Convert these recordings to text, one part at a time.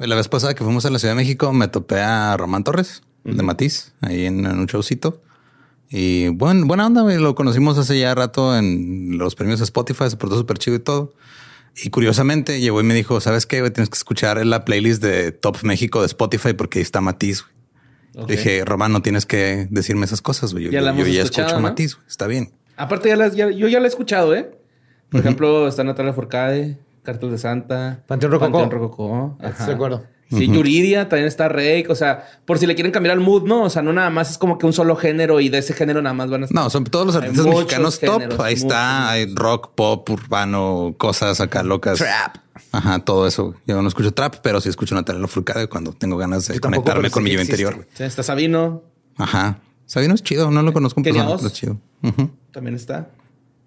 La vez pasada que fuimos a la Ciudad de México, me topé a Román Torres de Matiz, ahí en, un showcito. Y bueno, buena onda, lo conocimos hace ya rato en los premios Spotify, se portó súper chido y todo. Y curiosamente llegó y me dijo, ¿sabes qué? Tienes que escuchar la playlist de Top México de Spotify porque ahí está Matiz. Dije, Román, no tienes que decirme esas cosas. Yo ya, yo, ya escucho a Matiz, está bien. Aparte, ya, yo ya la he escuchado, ¿eh? Por ejemplo, está Natalia Forcade, Cartel de Santa, Panteón Rococó. Panteón Rococó. De acuerdo. Sí, Yuridia también está Rey. O sea, por si le quieren cambiar al mood, ¿no? O sea, no nada más es como que un solo género y de ese género nada más van a estar. No, son todos los artistas mexicanos top. Ahí está, hay rock, pop, urbano, cosas acá locas. Trap. Ajá, todo eso. Yo no escucho trap, pero sí escucho Natalia Furcade cuando tengo ganas de conectarme con mi yo interior. Sí, está Sabino. Ajá. Sabino es chido, no lo conozco, pero es chido. También está.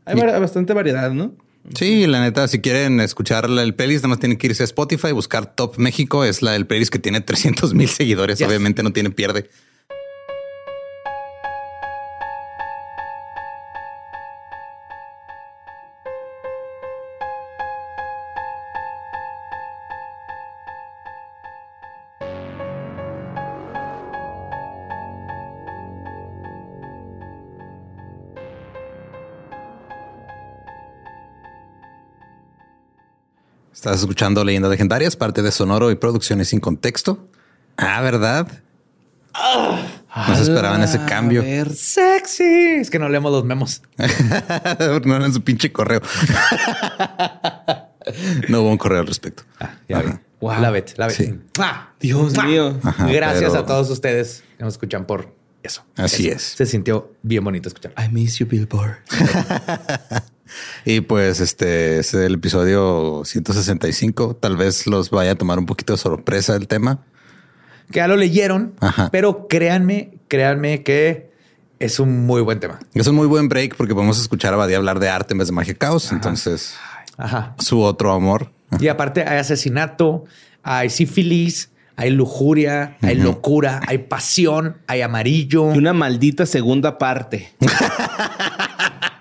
Hay bastante variedad, ¿no? Sí, la neta, si quieren escuchar el playlist, nada más tienen que irse a Spotify, buscar Top México. Es la del playlist que tiene 300 mil seguidores. Obviamente no tiene pierde. Estás escuchando Leyendas Legendarias, parte de Sonoro y Producciones sin Contexto. Ah, ¿verdad? no se esperaban ese cambio. Ver, sexy. Es que no leemos los memos. no en su pinche correo. no hubo un correo al respecto. Ah, ya Wow. La vet, la vet. Ah, Dios mío. Gracias a todos ustedes que nos escuchan por eso. Así es. Se sintió bien bonito escuchar. I miss you, Billboard. Y pues este es el episodio 165. Tal vez los vaya a tomar un poquito de sorpresa el tema. Que ya lo leyeron, pero créanme, créanme que es un muy buen tema. Es un muy buen break porque podemos escuchar a Badía hablar de arte en vez de magia caos. Entonces, su otro amor. Y aparte hay asesinato, hay sífilis, hay lujuria, hay locura, hay pasión, hay amarillo. Y una maldita segunda parte.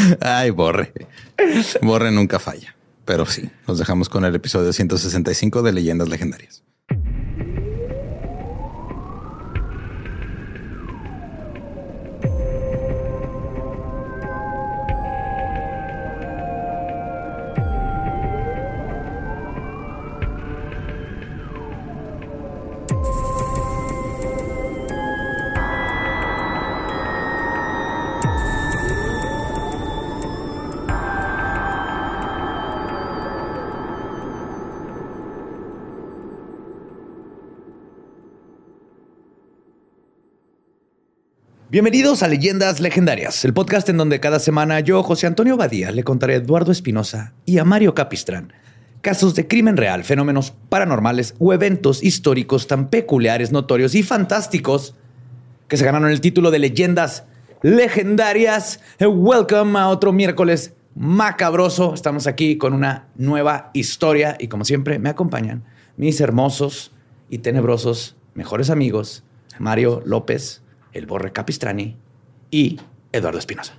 Ay, borre. Borre nunca falla. Pero sí, nos dejamos con el episodio 165 de Leyendas Legendarias. Bienvenidos a Leyendas Legendarias, el podcast en donde cada semana yo, José Antonio Badía, le contaré a Eduardo Espinosa y a Mario Capistrán casos de crimen real, fenómenos paranormales o eventos históricos tan peculiares, notorios y fantásticos que se ganaron el título de Leyendas Legendarias. Welcome a otro miércoles macabroso. Estamos aquí con una nueva historia y como siempre me acompañan mis hermosos y tenebrosos mejores amigos, Mario López el Borre Capistrani y Eduardo Espinosa.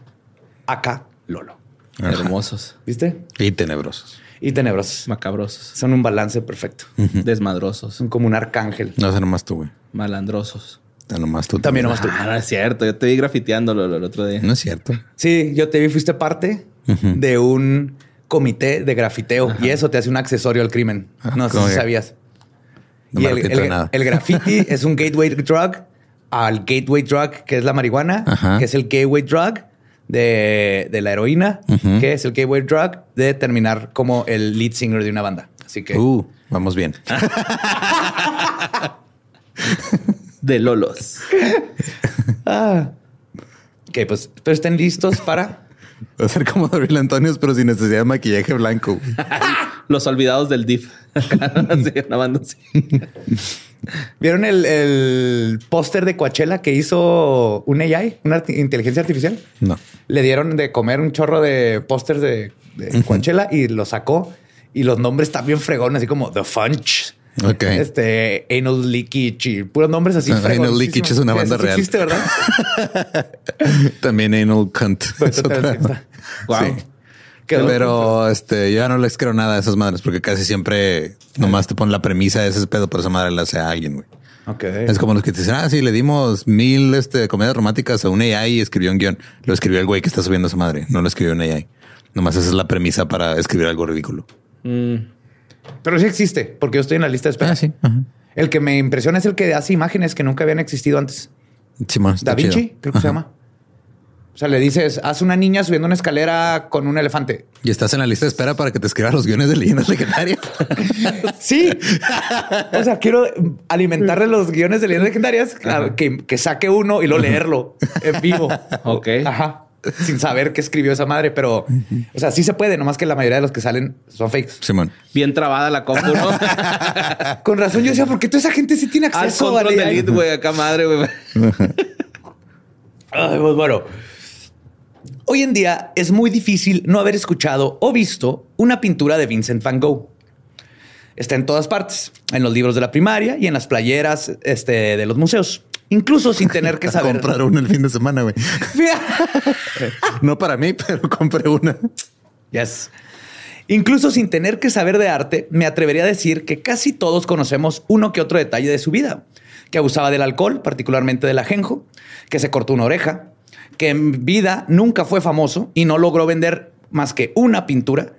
Acá, Lolo. Hermosos. ¿Viste? Y tenebrosos. Y tenebrosos. Macabrosos. Son un balance perfecto. Desmadrosos. Son como un arcángel. No, sé nomás tú, güey. Malandrosos. nomás tú. También nomás tú. Ah, no es cierto. Yo te vi grafiteándolo el otro día. No es cierto. Sí, yo te vi, fuiste parte de un comité de grafiteo y eso te hace un accesorio al crimen. Ah, no sé si sabías. y el, el, graffiti es un gateway drug al gateway drug, que es la marihuana, que es el gateway drug de, la heroína, que es el gateway drug de terminar como el lead singer de una banda. Así que... Uh, vamos bien. de Lolos. ah. Ok, pues, pero estén listos para... Va a ser como David Antonio, pero sin necesidad de maquillaje blanco. Los olvidados del DIF. una banda así. ¿Vieron el, póster de Coachella que hizo un AI, una inteligencia artificial? No. Le dieron de comer un chorro de pósters de, Coachella y lo sacó. Y los nombres también fregón, así como The Funch. Ok. Este, Anal Leakage y puros nombres así. Anal Leakage es una banda real. Existe, ¿verdad? también Anal Cunt. wow. Pero este, yo ya no les creo nada a esas madres porque casi siempre nomás te ponen la premisa de ese pedo, por esa madre la hace a alguien, güey. Ok. Es como los que te dicen, ah, sí, le dimos mil este, comedias románticas a un AI y escribió un guion. Lo escribió el güey que está subiendo a esa madre, no lo escribió un AI. Nomás esa es la premisa para escribir algo ridículo. Mm. Pero sí existe, porque yo estoy en la lista de espera. Ah, sí. Ajá. El que me impresiona es el que hace imágenes que nunca habían existido antes. Está Da Vinci, chido. creo que se llama. O sea, le dices, haz una niña subiendo una escalera con un elefante. Y estás en la lista de espera para que te escribas los guiones de leyendas legendarias. Sí. o sea, quiero alimentarle los guiones de leyendas legendarias, a- que, que saque uno y lo leerlo en vivo. Ok. Ajá. Sin saber qué escribió esa madre, pero, o sea, sí se puede, nomás que la mayoría de los que salen son fakes. Simón. Bien trabada la compu, ¿no? Con razón, yo decía, ¿por qué toda esa gente sí tiene acceso control al AI? delete, güey. Acá madre, güey. Ay, pues bueno. Hoy en día es muy difícil no haber escuchado o visto una pintura de Vincent Van Gogh. Está en todas partes, en los libros de la primaria y en las playeras este, de los museos, incluso sin tener que saber. Comprar una el fin de semana, güey. No para mí, pero compré una. Yes. Incluso sin tener que saber de arte, me atrevería a decir que casi todos conocemos uno que otro detalle de su vida. Que abusaba del alcohol, particularmente del ajenjo, que se cortó una oreja, que en vida nunca fue famoso y no logró vender más que una pintura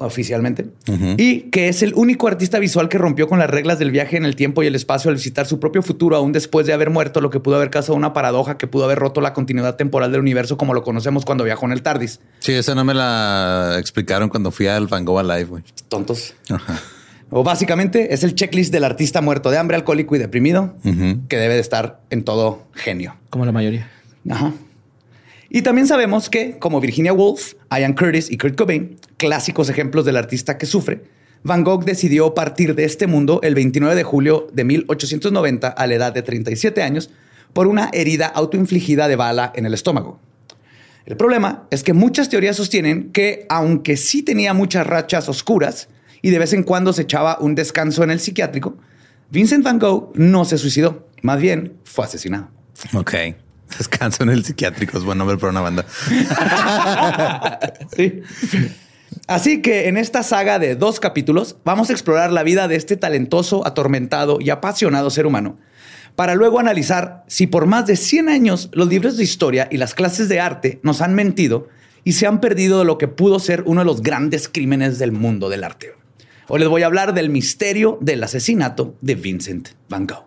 oficialmente, y que es el único artista visual que rompió con las reglas del viaje en el tiempo y el espacio al visitar su propio futuro aún después de haber muerto, lo que pudo haber causado una paradoja que pudo haber roto la continuidad temporal del universo como lo conocemos cuando viajó en el TARDIS. Sí, esa no me la explicaron cuando fui al Van Gogh Alive, güey. Tontos. Ajá. O básicamente es el checklist del artista muerto de hambre, alcohólico y deprimido, que debe de estar en todo genio. Como la mayoría. Ajá. Y también sabemos que, como Virginia Woolf, Ian Curtis y Kurt Cobain, clásicos ejemplos del artista que sufre, Van Gogh decidió partir de este mundo el 29 de julio de 1890 a la edad de 37 años por una herida autoinfligida de bala en el estómago. El problema es que muchas teorías sostienen que, aunque sí tenía muchas rachas oscuras y de vez en cuando se echaba un descanso en el psiquiátrico, Vincent Van Gogh no se suicidó, más bien fue asesinado. Ok. Descanso en el psiquiátrico. Es buen nombre para una banda. Sí. Así que en esta saga de dos capítulos vamos a explorar la vida de este talentoso, atormentado y apasionado ser humano, para luego analizar si por más de 100 años los libros de historia y las clases de arte nos han mentido y se han perdido de lo que pudo ser uno de los grandes crímenes del mundo del arte. Hoy les voy a hablar del misterio del asesinato de Vincent Van Gogh.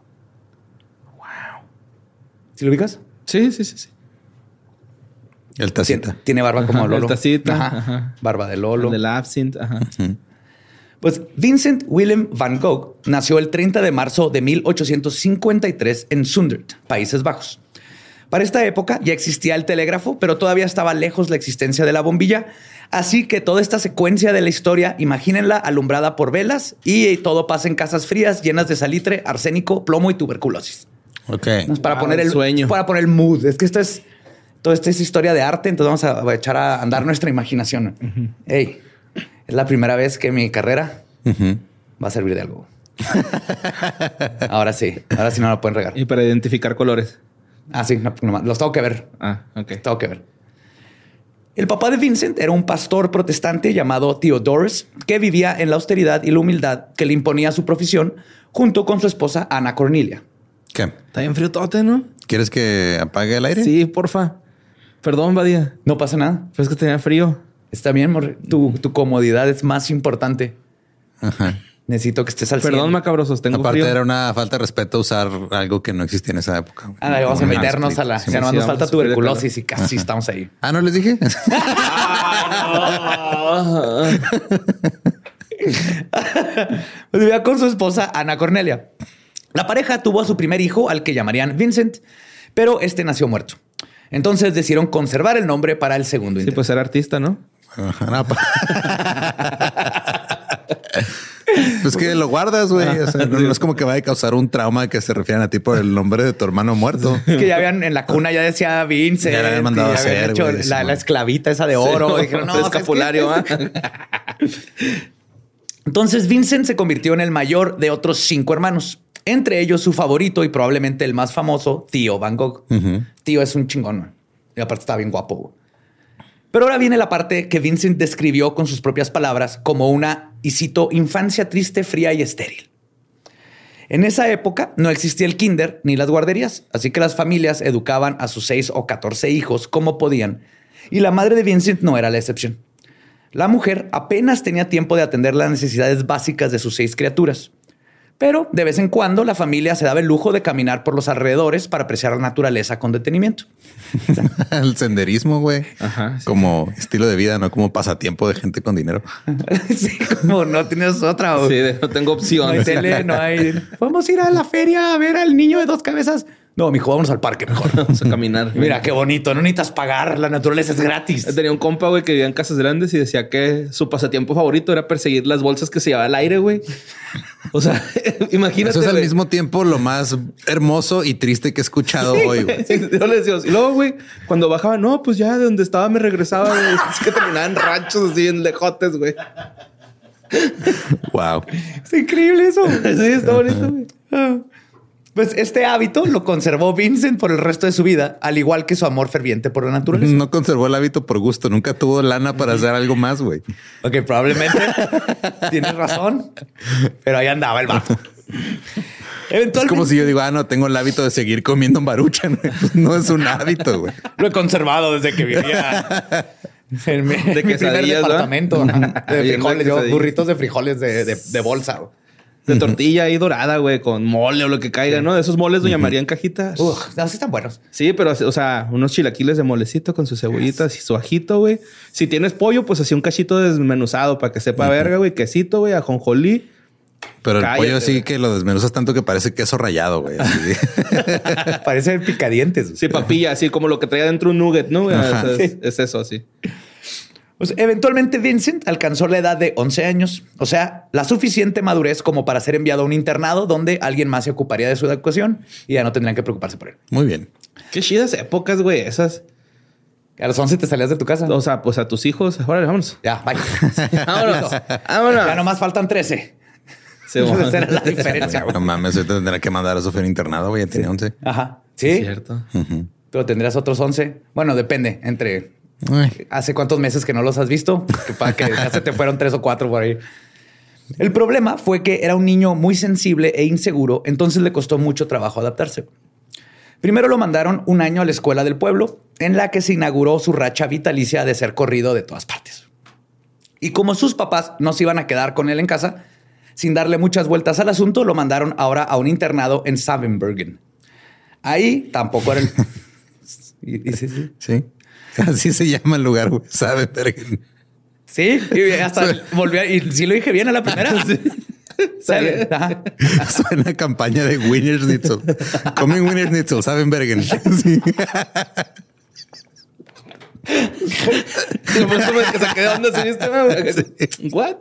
Wow. ¿Sí lo ubicas? Sí, sí, sí, sí. El tacita. tiene barba como Ajá, el Lolo. tacita, Ajá. ajá. Barba de Lolo. El del absinthe. Ajá. Pues Vincent Willem van Gogh nació el 30 de marzo de 1853 en Zundert, Países Bajos. Para esta época ya existía el telégrafo, pero todavía estaba lejos la existencia de la bombilla. Así que toda esta secuencia de la historia, imagínenla alumbrada por velas y todo pasa en casas frías llenas de salitre, arsénico, plomo y tuberculosis. Ok. Es para Wow, poner el sueño. Para poner el mood. Es que esto es todo esto es historia de arte, entonces vamos a echar a andar nuestra imaginación. Hey, es la primera vez que mi carrera va a servir de algo. ahora sí, ahora sí no lo pueden regar. Y para identificar colores. Ah, sí, no, no, los tengo que ver. Ah, ok. Tengo que ver. El papá de Vincent era un pastor protestante llamado Theodorus, que vivía en la austeridad y la humildad que le imponía su profesión, junto con su esposa Ana Cornelia. ¿Qué? Está bien frío tote, ¿no? ¿Quieres que apague el aire? Sí, porfa. Perdón, Badía. No pasa nada. Pero es que tenía frío. Está bien, morre. tu, tu comodidad es más importante. Ajá. Necesito que estés al Perdón, 100. macabrosos. Tengo Aparte frío. era una falta de respeto usar algo que no existía en esa época. güey. Ah, vamos a Como meternos a la. Sí, ya no sí, nos vamos falta a sufrir de tuberculosis y casi Ajá. estamos ahí. Ah, no les dije. Pues vivía con su esposa Ana Cornelia. La pareja tuvo a su primer hijo, al que llamarían Vincent, pero este nació muerto. Entonces decidieron conservar el nombre para el segundo Sí, intento. pues era artista, ¿no? Pues que lo guardas, güey. O sea, no, no es como que vaya a causar un trauma que se refieran a ti por el nombre de tu hermano muerto. Es que ya habían en la cuna ya decía Vincent. Ya le habían mandado a habían hacer, hecho güey, la, la esclavita esa de oro. Sí, Dijeron, no, escapulario. ¿ah? Entonces Vincent se convirtió en el mayor de otros cinco hermanos, entre ellos su favorito y probablemente el más famoso, Tío Van Gogh. Tío es un chingón. Y aparte está bien guapo. Pero ahora viene la parte que Vincent describió con sus propias palabras como una, y cito, infancia triste, fría y estéril. En esa época no existía el kinder ni las guarderías, así que las familias educaban a sus seis o catorce hijos como podían, y la madre de Vincent no era la excepción. La mujer apenas tenía tiempo de atender las necesidades básicas de sus seis criaturas. Pero de vez en cuando la familia se daba el lujo de caminar por los alrededores para apreciar la naturaleza con detenimiento. el senderismo, güey. Como estilo de vida, no como pasatiempo de gente con dinero. sí, como no tienes otra. Sí, no tengo opción. No hay tele, no hay. Vamos a ir a la feria a ver al niño de dos cabezas. No, mijo, vámonos al parque mejor. Vamos a caminar. Mira, qué bonito. No necesitas pagar. La naturaleza es gratis. Tenía un compa, güey, que vivía en casas grandes y decía que su pasatiempo favorito era perseguir las bolsas que se llevaba al aire, güey. O sea, imagínate. Eso es al mismo tiempo lo más hermoso y triste que he escuchado hoy, güey. Yo le decía, y luego, güey, cuando bajaba, no, pues ya de donde estaba me regresaba, güey. Es que terminaba en ranchos así en lejotes, güey. Wow. Es increíble eso. Sí, está bonito, güey. Pues este hábito lo conservó Vincent por el resto de su vida, al igual que su amor ferviente por la naturaleza. No conservó el hábito por gusto, nunca tuvo lana para hacer algo más, güey. Ok, probablemente tienes razón, pero ahí andaba el vato. Eventualmente, es como si yo digo, ah, no, tengo el hábito de seguir comiendo maruchan. Pues no es un hábito, güey. Lo he conservado desde que vivía en mi, de mi primer departamento. De frijoles, yo, burritos de frijoles de, de, de bolsa de tortilla ahí dorada, güey, con mole o lo que caiga, ¿no? Esos moles doña María en cajitas. Uf, no, sí están buenos. Sí, pero, o sea, unos chilaquiles de molecito con sus cebollitas y su ajito, güey. Si tienes pollo, pues así un cachito desmenuzado para que sepa verga, güey. Quesito, güey, ajonjolí. Pero el pollo sí que lo desmenuzas tanto que parece queso rayado, güey. parece picadientes. Sí, papilla, así como lo que traía dentro un nugget, ¿no? es eso, así. Pues eventualmente Vincent alcanzó la edad de 11 años, o sea, la suficiente madurez como para ser enviado a un internado donde alguien más se ocuparía de su educación y ya no tendrían que preocuparse por él. Muy bien. Qué chidas épocas, güey, esas. A los 11 te salías de tu casa. O sea, pues a tus hijos. Órale, vámonos. Ya, bye. vámonos. vámonos. Ya nomás faltan 13. Sí, Esa era la diferencia. No mames, ahorita tendrá que mandar a Sofía internado, güey. Ya tiene 11. Ajá. Sí. Es cierto. Pero tendrías otros 11. Bueno, depende. Entre ¿Hace cuántos meses que no los has visto? Que para que ya se te fueron tres o cuatro por ahí. El problema fue que era un niño muy sensible e inseguro, entonces le costó mucho trabajo adaptarse. Primero lo mandaron un año a la escuela del pueblo, en la que se inauguró su racha vitalicia de ser corrido de todas partes. Y como sus papás no se iban a quedar con él en casa, sin darle muchas vueltas al asunto, lo mandaron ahora a un internado en Savenbergen. Ahí tampoco era el... sí. sí. Así se llama el lugar, güey. Sabe, Sí, y hasta volvió y sí lo dije bien a la primera. ¿Sabe? Suena campaña de Winners Nitzel. Coming Winners Nitzel, saben Bergen. Sí. Saqué de onda así, este ¿What?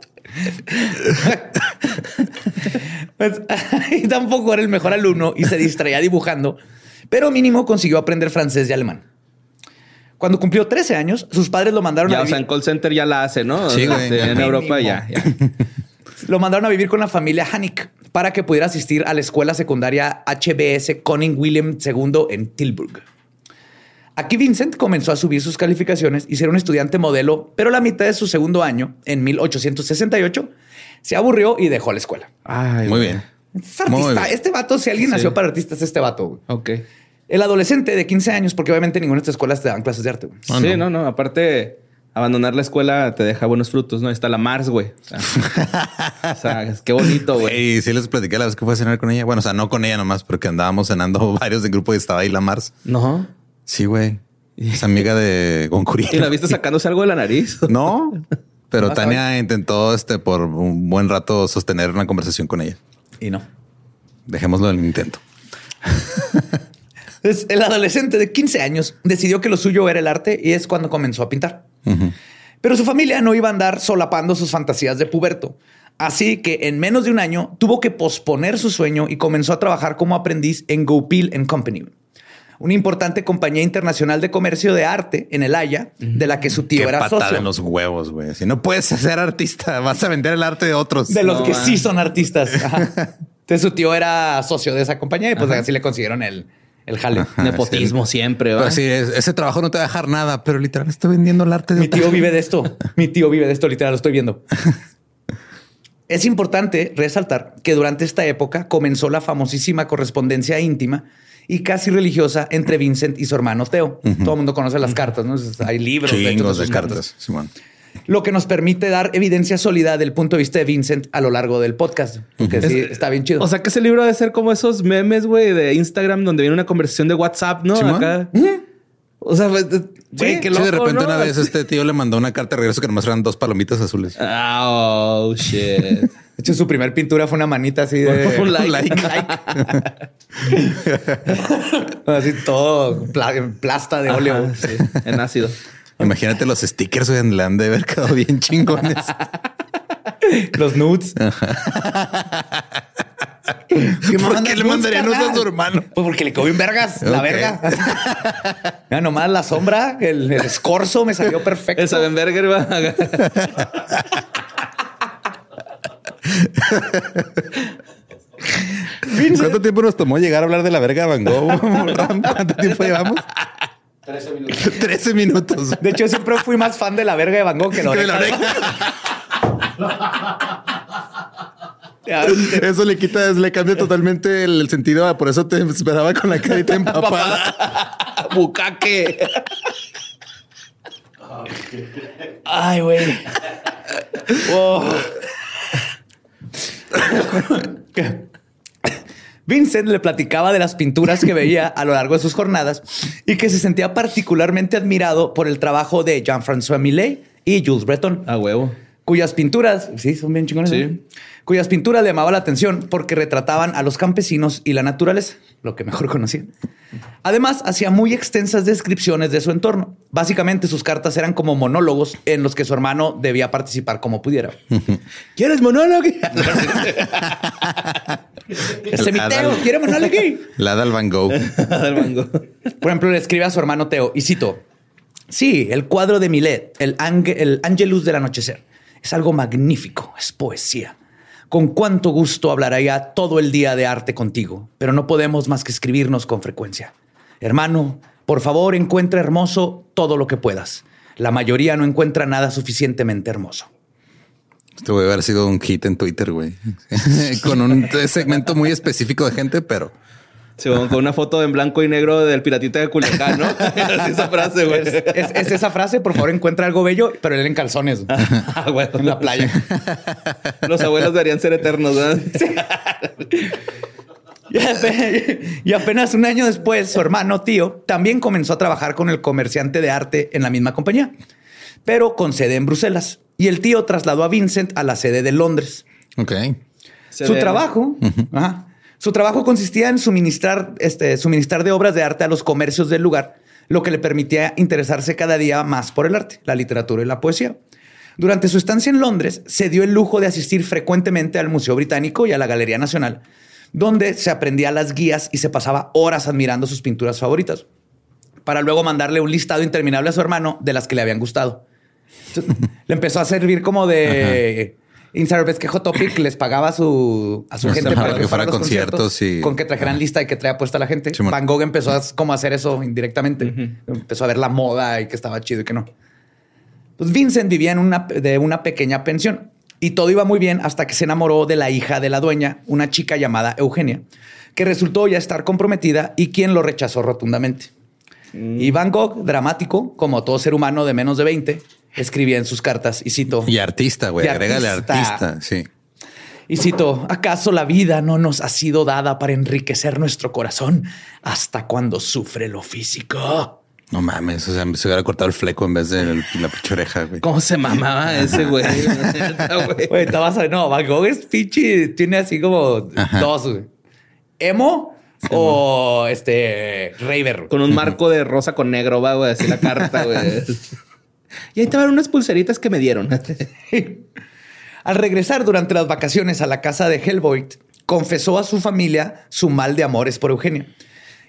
Pues, y tampoco era el mejor alumno y se distraía dibujando, pero mínimo consiguió aprender francés y alemán. Cuando cumplió 13 años, sus padres lo mandaron a vivir. O sea, en call center ya la hace, ¿no? Sí, güey. En Europa ya, Lo mandaron a vivir con la familia Hanik para que pudiera asistir a la escuela secundaria HBS Conning William II en Tilburg. Aquí Vincent comenzó a subir sus calificaciones y ser un estudiante modelo, pero la mitad de su segundo año, en 1868, se aburrió y dejó la escuela. Ay, muy bien. Es artista. Este vato, si alguien nació para artistas, es este vato. Ok. El adolescente de 15 años, porque obviamente ninguna de estas escuelas te dan clases de arte. Ah, sí, no. no, Aparte, abandonar la escuela te deja buenos frutos, ¿no? Está la Mars, güey. O sea, qué bonito, güey. Y sí les platiqué la vez que fue a cenar con ella. Bueno, o sea, no con ella nomás, porque andábamos cenando varios del grupo y estaba ahí la Mars. No. Sí, güey. Es amiga de Goncuri. ¿Y la viste sacándose algo de la nariz? No, pero Tania intentó este por un buen rato sostener una conversación con ella. Y no. Dejémoslo en el intento. El adolescente de 15 años decidió que lo suyo era el arte y es cuando comenzó a pintar. Pero su familia no iba a andar solapando sus fantasías de puberto. Así que en menos de un año tuvo que posponer su sueño y comenzó a trabajar como aprendiz en GoPil Company, una importante compañía internacional de comercio de arte en el Haya, de la que su tío era socio. en los huevos, güey. Si no puedes ser artista, vas a vender el arte de otros. De los que sí son artistas. Entonces su tío era socio de esa compañía y pues así le consiguieron el, El jale. Nepotismo siempre, ¿va? Pero sí, es- ese trabajo no te va a dejar nada, pero literal estoy vendiendo el arte de Mi tío vive de esto. Mi tío vive de esto, literal, lo estoy viendo. Es importante resaltar que durante esta época comenzó la famosísima correspondencia íntima y casi religiosa entre Vincent y su hermano Teo. Todo el mundo conoce las cartas, ¿no? Hay libros Chingos de sus cartas, Simón. Lo que nos permite dar evidencia sólida del punto de vista de Vincent a lo largo del podcast. Porque sí, está bien chido. O sea que ese libro debe ser como esos memes, güey, de Instagram donde viene una conversación de WhatsApp, ¿no? Acá. O sea, pues, güey, qué Sí, loco, de repente ¿no? una vez este tío le mandó una carta de regreso que nomás eran dos palomitas azules. Ah, Oh, shit. de hecho, su primer pintura fue una manita así de Un like. así todo pla- en plasta de óleo. Ajá, sí, en ácido. Imagínate los stickers, güey, le han de haber quedado bien chingones. Los nudes. ¿Por qué le mandarían nudes a su hermano? Pues porque le cogió en vergas, la verga. Mira, nomás la sombra, el, el escorzo me salió perfecto. Esa Benberger va. ¿Cuánto tiempo nos tomó llegar a hablar de la verga de Van Gogh? ¿Cuánto tiempo llevamos? 13 minutos. 13 minutos. De hecho, siempre fui más fan de la verga de Van Gogh que la Que de oreja. la Ya, Eso le quita, le cambia totalmente el, el sentido. Por eso te esperaba con la carita empapada. Bucaque. Ay, güey. Wow. Vincent le platicaba de las pinturas que veía a lo largo de sus jornadas y que se sentía particularmente admirado por el trabajo de Jean-François Millet y Jules Breton, A huevo. cuyas pinturas, sí, son bien chingones, Sí. ¿no? cuyas pinturas le llamaban la atención porque retrataban a los campesinos y la naturaleza, lo que mejor conocía. Además, hacía muy extensas descripciones de su entorno. Básicamente, sus cartas eran como monólogos en los que su hermano debía participar como pudiera. ¿Quieres monólogo? Ese mi Teo, ¿quiere monólogo? La da al Van Gogh. Del mango. Por ejemplo, le escribe a su hermano Teo y cito: Sí, el cuadro de Millet, el, Ange- el Angelus del anochecer, es algo magnífico, es poesía. Con cuánto gusto hablaría todo el día de arte contigo, pero no podemos más que escribirnos con frecuencia. Hermano, por favor, encuentra hermoso todo lo que puedas. La mayoría no encuentra nada suficientemente hermoso. Esto debe haber sido un hit en Twitter, güey. Con un segmento muy específico de gente, pero Sí, con con una foto en blanco y negro del piratita de Culiacán, ¿no? Así esa frase, güey. Es, es- es esa frase, por favor, encuentra algo bello, pero él en calzones. Ah, en la playa. Los abuelos deberían ser eternos, ¿verdad? Y ape- Y apenas un año después, su hermano tío también comenzó a trabajar con el comerciante de arte en la misma compañía, pero con sede en Bruselas. Y el tío trasladó a Vincent a la sede de Londres. ok. Se su trabajo, ajá. Su trabajo consistía en suministrar, este, suministrar de obras de arte a los comercios del lugar, lo que le permitía interesarse cada día más por el arte, la literatura y la poesía. Durante su estancia en Londres, se dio el lujo de asistir frecuentemente al Museo Británico y a la Galería Nacional, donde se aprendía las guías y se pasaba horas admirando sus pinturas favoritas, para luego mandarle un listado interminable a su hermano de las que le habían gustado. Le empezó a servir como de Inside Ves que Hot Topic les pagaba a su, a su gente para para que fuera conciertos conciertos, y- con que trajeran lista y que traía puesta la gente. Van Gogh empezó a como hacer eso indirectamente. Empezó a ver la moda y que estaba chido y que no. Pues Vincent vivía en una, de una pequeña pensión y todo iba muy bien hasta que se enamoró de la hija de la dueña, una chica llamada Eugenia, que resultó ya estar comprometida y quien lo rechazó rotundamente. Y Van Gogh, dramático, como todo ser humano de menos de 20, escribía en sus cartas y cito. Y artista, güey. Agrégale artista. artista. Sí. Y cito, ¿acaso la vida no nos ha sido dada para enriquecer nuestro corazón hasta cuando sufre lo físico? No mames. O sea, se hubiera cortado el fleco en vez de el- la pinche oreja, güey. ¿Cómo se mamaba ese güey? Güey. Vas a no, Van Gogh es pinche, tiene así como Ajá. dos, güey. Emo o este Raver. Con un marco de rosa con negro, va, güey, así la carta, güey. Y ahí te van unas pulseritas que me dieron. Al regresar durante las vacaciones a la casa de Hellboy, confesó a su familia su mal de amores por Eugenia.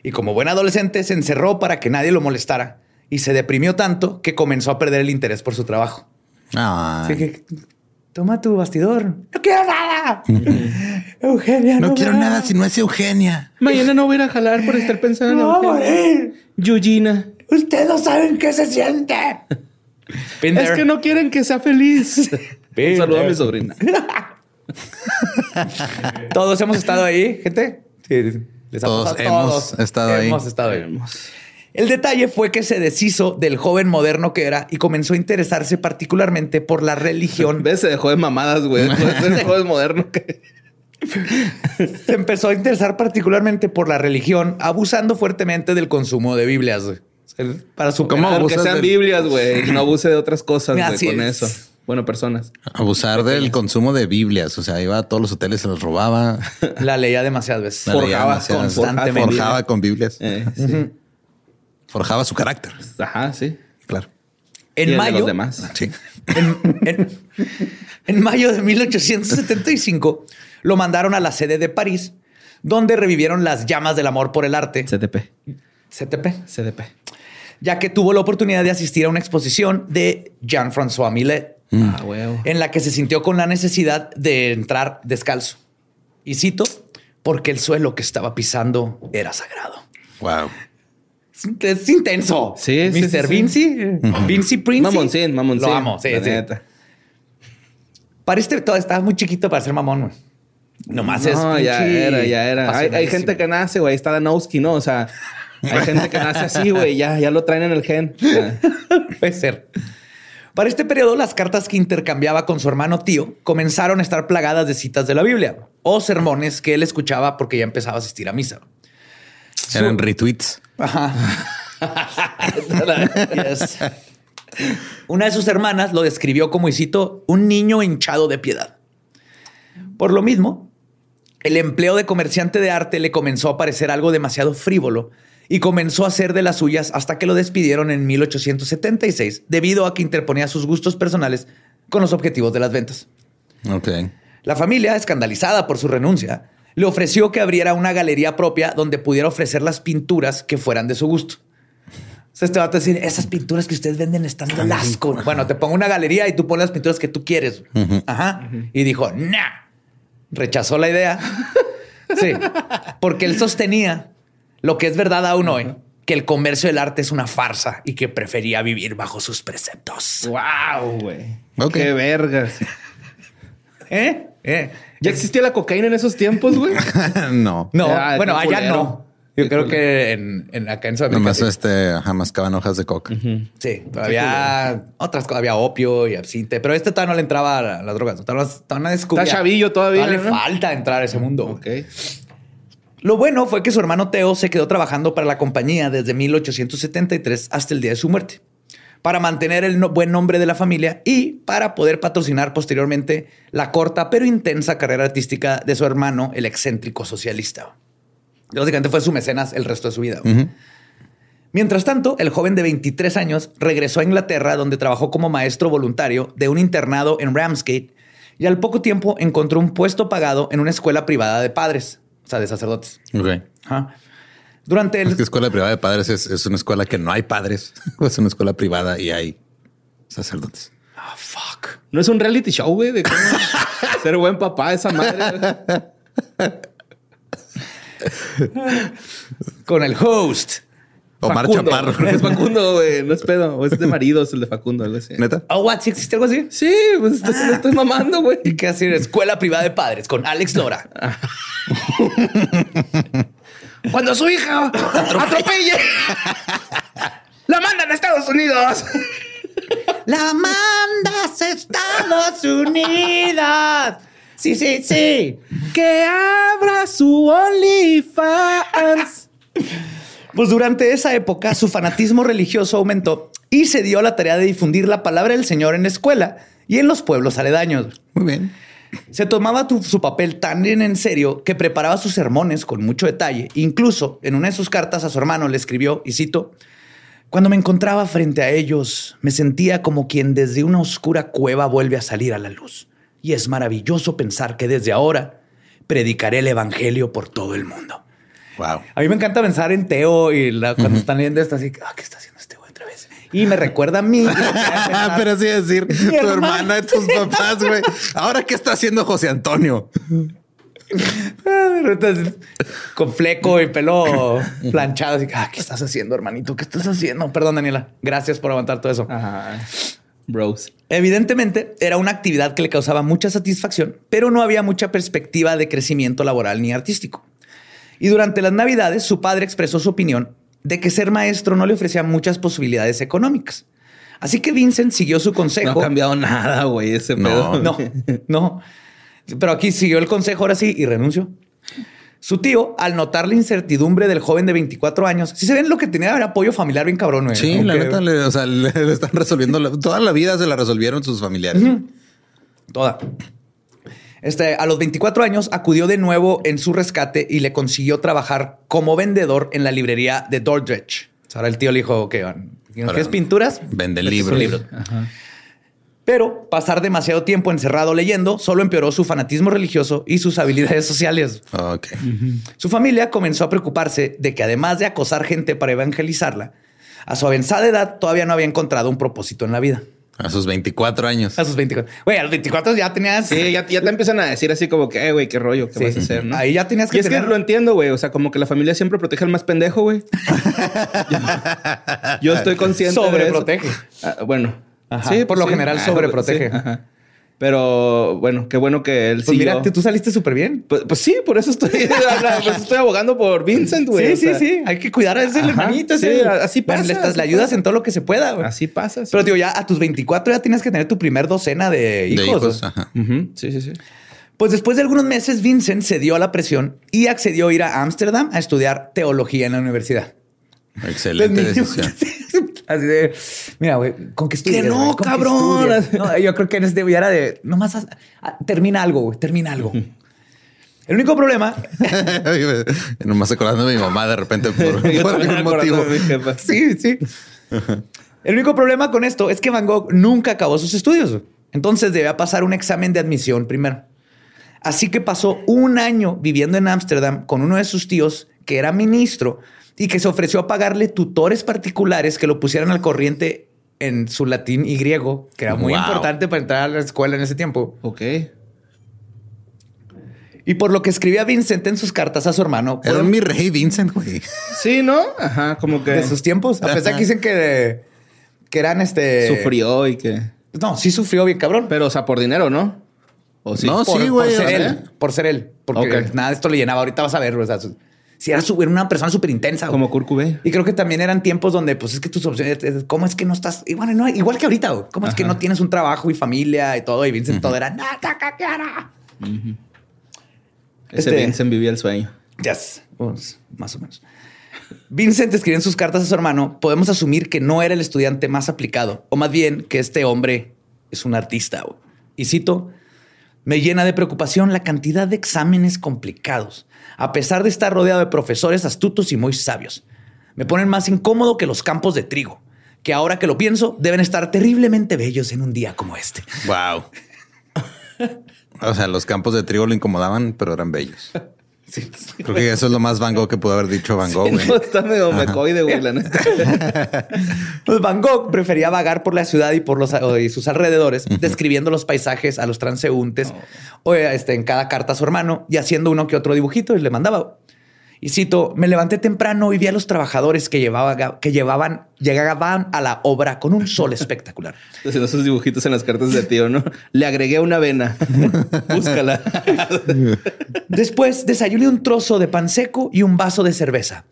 Y como buen adolescente se encerró para que nadie lo molestara y se deprimió tanto que comenzó a perder el interés por su trabajo. Ay. Así que toma tu bastidor. No quiero nada. Eugenia, No, no, quiero me nada si no es Eugenia. Mañana no voy a ir a jalar por estar pensando a en Eugenia. morir. Yuyina. Ustedes no saben qué se siente. Been Es que no quieren que sea feliz. Been Un saludo a mi sobrina. Todos hemos estado ahí, gente. Sí, les ha Todos pasado. hemos estado ahí. Hemos estado ahí. El detalle fue que se deshizo del joven moderno que era y comenzó a interesarse particularmente por la religión. ¿Ves? Se dejó de mamadas, güey. Se dejó de moderno. que- se empezó a interesar particularmente por la religión, abusando fuertemente del consumo de Biblias. Para su ¿Cómo Aunque abusas sean del- Biblias, güey. No abuse de otras cosas, güey, con es. eso. Bueno, personas. Abusar del consumo de Biblias. O sea, iba a todos los hoteles, se los robaba. La leía demasiadas veces. La Forjaba demasiadas- constantemente. Forjaba con Biblias. Eh, sí. Forjaba su carácter. Ajá, sí. Claro. Y el En de mayo, los demás. Sí. En, en- en mayo de 1875 lo mandaron a la sede de París, donde revivieron las llamas del amor por el arte, CTP. CTP, CDP. Ya que tuvo la oportunidad de asistir a una exposición de Jean-François Millet, Ah, huevo. en la que se sintió con la necesidad de entrar descalzo. Y cito, porque el suelo que estaba pisando era sagrado. Wow. Es intenso. Sí, sí, Mr. sí, sí. Vinci, Vinci Prince. Mamoncín, mamoncín. Lo amo, sí, la sí. neta. Para este todo estaba muy chiquito para ser mamón, güey. Nomás es. No, ya pinche era, ya era. Hay, hay gente que nace, güey. Está Danowski, ¿no? O sea, hay gente que nace así, güey. Ya, ya lo traen en el gen. Puede ser. Para este periodo, las cartas que intercambiaba con su hermano tío comenzaron a estar plagadas de citas de la Biblia o sermones que él escuchaba porque ya empezaba a asistir a misa. Eran retweets. Ajá. Yes. Una de sus hermanas lo describió como, y cito, un niño hinchado de piedad. Por lo mismo, el empleo de comerciante de arte le comenzó a parecer algo demasiado frívolo y comenzó a hacer de las suyas hasta que lo despidieron en 1876 debido a que interponía sus gustos personales con los objetivos de las ventas. Ok. La familia, escandalizada por su renuncia, le ofreció que abriera una galería propia donde pudiera ofrecer las pinturas que fueran de su gusto. O sea, este va a decir, esas pinturas que ustedes venden están de asco. Bueno, te pongo una galería y tú pones las pinturas que tú quieres. Ajá. Y dijo, nah. Rechazó la idea. Sí. Porque él sostenía lo que es verdad aún hoy, que el comercio del arte es una farsa y que prefería vivir bajo sus preceptos. wow, güey. Qué vergas. ¿Eh? ¿Eh? ¿Ya existía la cocaína en esos tiempos, güey? no. No, Ah, bueno, allá culero. no. Yo Qué creo culero. que en, en acá en Sudamérica. Nomás este, jamás caban hojas de coca. Sí, todavía otras cosas, había opio y absinte, pero este todavía no le entraba a la- las drogas. Todavía, no- todavía no descubría. Está chavillo todavía, Todavía le falta entrar a ese mundo. Ok. Lo bueno fue que su hermano Teo se quedó trabajando para la compañía desde 1873 hasta el día de su muerte, para mantener el no- buen nombre de la familia y para poder patrocinar posteriormente la corta pero intensa carrera artística de su hermano, el excéntrico socialista. Básicamente fue su mecenas el resto de su vida. Mientras tanto, el joven de 23 años regresó a Inglaterra, donde trabajó como maestro voluntario de un internado en Ramsgate y al poco tiempo encontró un puesto pagado en una escuela privada de padres, sea, de sacerdotes. Ok. Ajá. Durante el... Es que escuela privada de padres es, es una escuela que no hay padres. Es una escuela privada y hay sacerdotes. Ah, fuck. No es un reality show, güey, de cómo ser buen papá esa madre. Con el host. Omar Facundo. Chaparro. Es Facundo, güey. No es pedo. O es de maridos el de Facundo, algo así. ¿Neta? Oh, what? ¿Sí existe algo así? Sí, pues estoy, estoy mamando, güey. ¿Y qué hacer? Escuela privada de padres con Alex Lora. Cuando su hija atropelle, la mandan a Estados Unidos. La mandas a Estados Unidos. Sí, sí, sí. Que abra su OnlyFans. Pues durante esa época su fanatismo religioso aumentó y se dio la tarea de difundir la palabra del Señor en la escuela y en los pueblos aledaños. Muy bien. Se tomaba tu- su papel tan bien en serio que preparaba sus sermones con mucho detalle. Incluso en una de sus cartas a su hermano le escribió, y cito, Cuando me encontraba frente a ellos, me sentía como quien desde una oscura cueva vuelve a salir a la luz. Y es maravilloso pensar que desde ahora predicaré el Evangelio por todo el mundo. Wow. A mí me encanta pensar en Teo y la- cuando están leyendo esto así, ah, ¿qué está haciendo este güey otra vez? Y me recuerda a mí. Pero así decir, tu hermana. de tus papás, güey. Ahora, ¿qué está haciendo José Antonio? Entonces, con fleco y pelo planchado. Así, que, ah, ¿qué estás haciendo, hermanito? ¿Qué estás haciendo? Perdón, Daniela. Gracias por aguantar todo eso. Ajá. Bros. Evidentemente, era una actividad que le causaba mucha satisfacción, pero no había mucha perspectiva de crecimiento laboral ni artístico. Y durante las Navidades, su padre expresó su opinión de que ser maestro no le ofrecía muchas posibilidades económicas. Así que Vincent siguió su No consejo. ha cambiado nada, güey, ese No. pedo. No, no. Pero aquí siguió el consejo ahora sí y renunció. Su tío, al notar la incertidumbre del joven de 24 años, si se ven lo que tenía era apoyo familiar bien cabrón, güey. Sí, la neta, le, o sea, le, le están resolviendo la- toda la vida se la resolvieron sus familiares. Toda. Este, a los 24 años acudió de nuevo en su rescate y le consiguió trabajar como vendedor en la librería de Dordrecht. Ahora el tío le dijo que ¿qué Ahora, es pinturas? vende Este libros. libro. Pero pasar demasiado tiempo encerrado leyendo solo empeoró su fanatismo religioso y sus habilidades sociales. Ok. Su familia comenzó a preocuparse de que además de acosar gente para evangelizarla, a su avanzada edad todavía no había encontrado un propósito en la vida. A sus 24 años. A sus 24. Güey, a los 24 ya tenías. Sí, ya, ya te empiezan a decir así como que, eh, güey, qué rollo, qué Sí. vas a hacer, ¿no? Ahí ya tenías que Y es que lo entiendo, güey. O sea, como que la familia siempre protege al más pendejo, güey. yo, yo estoy consciente de eso. Sobreprotege. Ah, bueno. Ajá, por lo general Ah, sobreprotege. sí, ajá. Pero bueno, qué bueno que él Pues siguió. mira, tú saliste súper bien. Pues, pues sí, por eso estoy, por eso estoy abogando por Vincent, güey. Sí, o sí, sea, sí. Hay que cuidar a ese Ajá, hermanito. sí, ese- así Bueno, pasa, Le, estás- así le ayudas pasa. en todo lo que se pueda. güey. Así pasa. sí. Pero digo, ya a tus 24 ya tienes que tener tu primer docena de De hijos. Sí, sí, sí. Pues después de algunos meses, Vincent cedió a la presión y accedió a ir a Ámsterdam a estudiar teología en la universidad. Excelente niños- decisión. Así de, mira, güey, con que estudies. Que no, con cabrón. estudies. No, yo creo que en este güey era de, nomás haz- ah, termina algo, güey, termina algo. El único problema, Nomás acordando de mi mamá de repente por, por algún motivo. sí, sí. El único problema con esto es que Van Gogh nunca acabó sus estudios. Entonces debía pasar un examen de admisión primero. Así que pasó un año viviendo en Ámsterdam con uno de sus tíos que era ministro y que se ofreció a pagarle tutores particulares que lo pusieran al corriente en su latín y griego, que era muy Wow. importante para entrar a la escuela en ese tiempo. Ok. Y por lo que escribía Vincent en sus cartas a su hermano Era mi rey Vincent, güey. Sí, ¿no? Ajá, como que de sus tiempos, a pesar que dicen que, que eran este... sufrió y que... No, sí sufrió bien cabrón. Pero, o sea, por dinero, ¿no? ¿O sí? No, por, sí, por güey, ser o sea. él, por ser él, porque nada de esto le llenaba. Ahorita vas a ver, o sea, su- si era, su- era una persona súper intensa. Como Cobain. Y creo que también eran tiempos donde, pues es que tus opciones, es- ¿cómo es que no estás? Igual, no, igual que ahorita, güey. ¿cómo es que no tienes un trabajo y familia y todo? Y Vincent todo era, "No, ca, ca, cara". Ese Este- Vincent vivía el sueño. Yes, pues, más o menos. Vincent escribió en sus cartas a su hermano, podemos asumir que no era el estudiante más aplicado, o más bien que este hombre es un artista. güey. Y cito, me llena de preocupación la cantidad de exámenes complicados, a pesar de estar rodeado de profesores astutos y muy sabios. Me ponen más incómodo que los campos de trigo, que ahora que lo pienso deben estar terriblemente bellos en un día como este. Wow. O sea, los campos de trigo lo incomodaban, pero eran bellos. Sí. Creo que eso es lo más Van Gogh que pudo haber dicho Van Gogh, güey. No, está medio mecoide, güey, la neta. Pues Van Gogh prefería vagar por la ciudad y por los y sus alrededores, describiendo los paisajes a los transeúntes, o este, en cada carta a su hermano y haciendo uno que otro dibujito y le mandaba. Y cito, me levanté temprano y vi a los trabajadores que, llevaba, que llevaban, llegaban a la obra con un sol espectacular. Haciendo esos dibujitos en las cartas de tío, ¿no? Le agregué una vena. Búscala. Después desayuné un trozo de pan seco y un vaso de cerveza,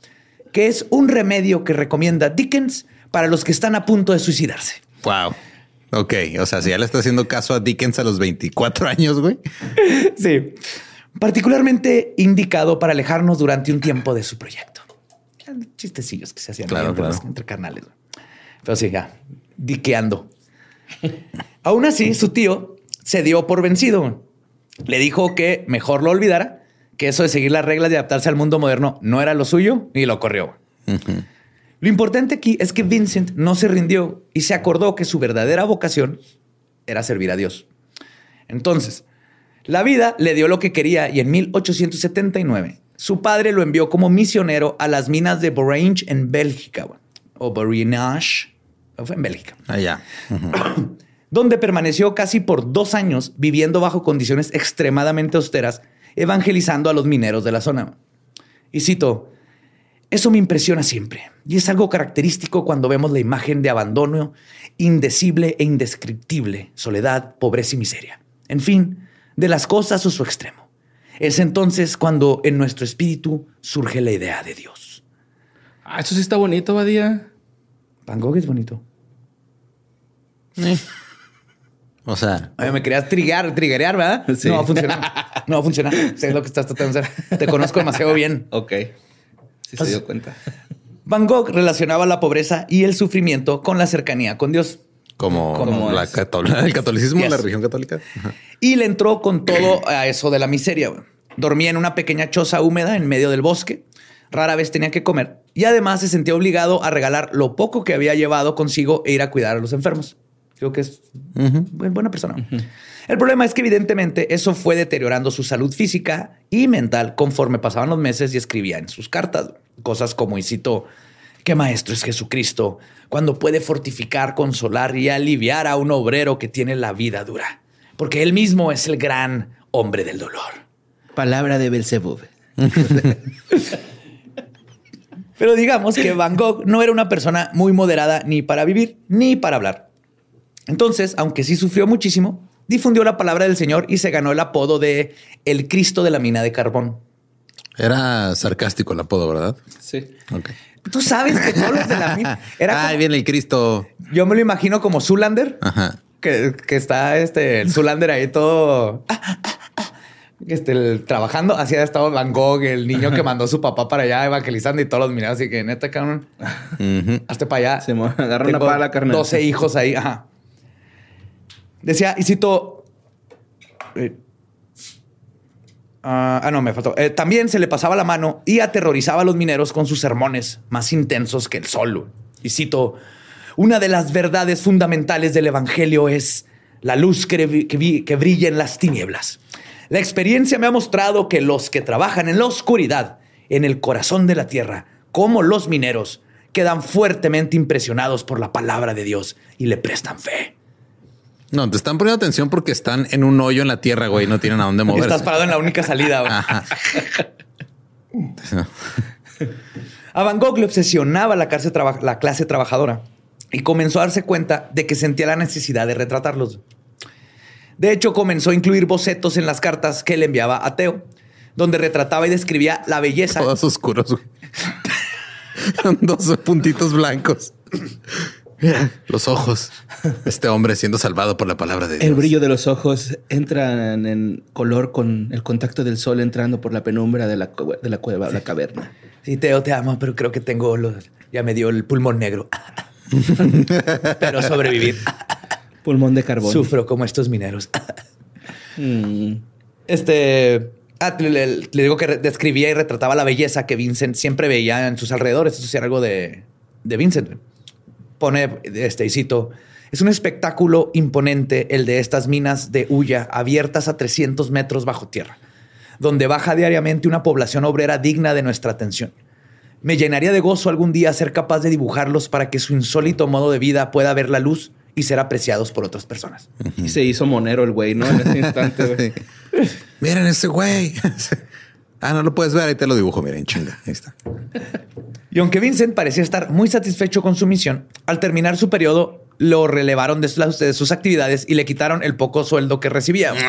que es un remedio que recomienda Dickens para los que están a punto de suicidarse. Wow. Ok, o sea, si ya le está haciendo caso a Dickens a los 24 años, güey. Sí. Particularmente indicado para alejarnos durante un tiempo de su proyecto. Chistecillos que se hacían Claro, entre, claro. los- entre carnales. Pero sí, ya, diqueando. Aún así, su tío se dio por vencido. Le dijo que mejor lo olvidara, que eso de seguir las reglas y adaptarse al mundo moderno no era lo suyo y lo corrió. Lo importante aquí es que Vincent no se rindió y se acordó que su verdadera vocación era servir a Dios. Entonces, la vida le dio lo que quería y en 1879 su padre lo envió como misionero a las minas de Borange en Bélgica, o Borinage, Fue en Bélgica. Allá. donde permaneció casi por dos años viviendo bajo condiciones extremadamente austeras, evangelizando a los mineros de la zona. Y cito, eso me impresiona siempre, y es algo característico cuando vemos la imagen de abandono indecible e indescriptible, soledad, pobreza y miseria. En fin, de las cosas a su extremo. Es entonces cuando en nuestro espíritu surge la idea de Dios. Ah, eso sí está bonito, Badía. Van Gogh es bonito. O sea, Oye, me querías triggear, triggerear, ¿verdad? Sí. No va a funcionar. No va a funcionar. Sé lo que estás tratando de hacer. Te conozco demasiado bien. Ok. Sí se dio cuenta. Van Gogh relacionaba la pobreza y el sufrimiento con la cercanía con Dios. Como, el catolicismo, Yes. la religión católica. Y le entró con todo a eso de la miseria. Dormía en una pequeña choza húmeda en medio del bosque. Rara vez tenía que comer. Y además se sentía obligado a regalar lo poco que había llevado consigo e ir a cuidar a los enfermos. Creo que es bu- buena persona. El problema es que evidentemente eso fue deteriorando su salud física y mental conforme pasaban los meses y escribía en sus cartas. Cosas como, y cito, qué maestro es Jesucristo cuando puede fortificar, consolar y aliviar a un obrero que tiene la vida dura. Porque él mismo es el gran hombre del dolor. Palabra de Belzebub. Pero digamos que Van Gogh no era una persona muy moderada ni para vivir ni para hablar. Entonces, aunque sí sufrió muchísimo, difundió la palabra del Señor y se ganó el apodo de el Cristo de la mina de carbón. Era sarcástico el apodo, ¿verdad? Sí. Ok. Tú sabes que todos los de la mina era Ahí como- viene el Cristo. yo me lo imagino como Zulander, Ajá. que, que está este el Zulander ahí todo este, el- trabajando. Así ha estado Van Gogh, el niño que mandó a su papá para allá evangelizando y todos los mineros. Así que neta, cabrón, Ujú. hazte para allá. Se mo- agarra una pala, carnal. 12 hijos ahí. Ajá. Decía, y cito. Ah, ah, no, me faltó. Eh, también se le pasaba la mano y aterrorizaba a los mineros con sus sermones más intensos que el sol. Y cito: Una de las verdades fundamentales del evangelio es la luz que, que que brilla en las tinieblas. La experiencia me ha mostrado que los que trabajan en la oscuridad, en el corazón de la tierra, como los mineros, quedan fuertemente impresionados por la palabra de Dios y le prestan fe. No, te están poniendo atención porque están en un hoyo en la tierra, güey. No tienen a dónde moverse. Estás parado en la única salida. Ajá. A Van Gogh le obsesionaba la clase, la clase trabajadora y comenzó a darse cuenta de que sentía la necesidad de retratarlos. De hecho, comenzó a incluir bocetos en las cartas que le enviaba a Teo, donde retrataba y describía la belleza. Todos oscuros, Dos puntitos blancos. Mira, los ojos. Este hombre siendo salvado por la palabra de Dios. El brillo de los ojos entra en, color con el contacto del sol entrando por la penumbra de la, de la cueva, la caverna. Sí, Teo, te amo, pero creo que tengo los... Ya me dio el pulmón negro. pero sobrevivir. Pulmón de carbón. Sufro como estos mineros. Mm. Este. ah, le, le- le digo que describía y retrataba la belleza que Vincent siempre veía en sus alrededores. Eso sí era algo de, de Vincent. Pone este y cito. Es un espectáculo imponente el de estas minas de hulla abiertas a 300 metros bajo tierra, donde baja diariamente una población obrera digna de nuestra atención. Me llenaría de gozo algún día ser capaz de dibujarlos para que su insólito modo de vida pueda ver la luz y ser apreciados por otras personas. Y se hizo monero el güey, ¿no? En ese instante, güey. Miren ese güey. Ah, no lo puedes ver. Ahí te lo dibujo. Miren, chinga. Ahí está. Y aunque Vincent parecía estar muy satisfecho con su misión, al terminar su periodo lo relevaron de sus, de sus actividades y le quitaron el poco sueldo que recibía.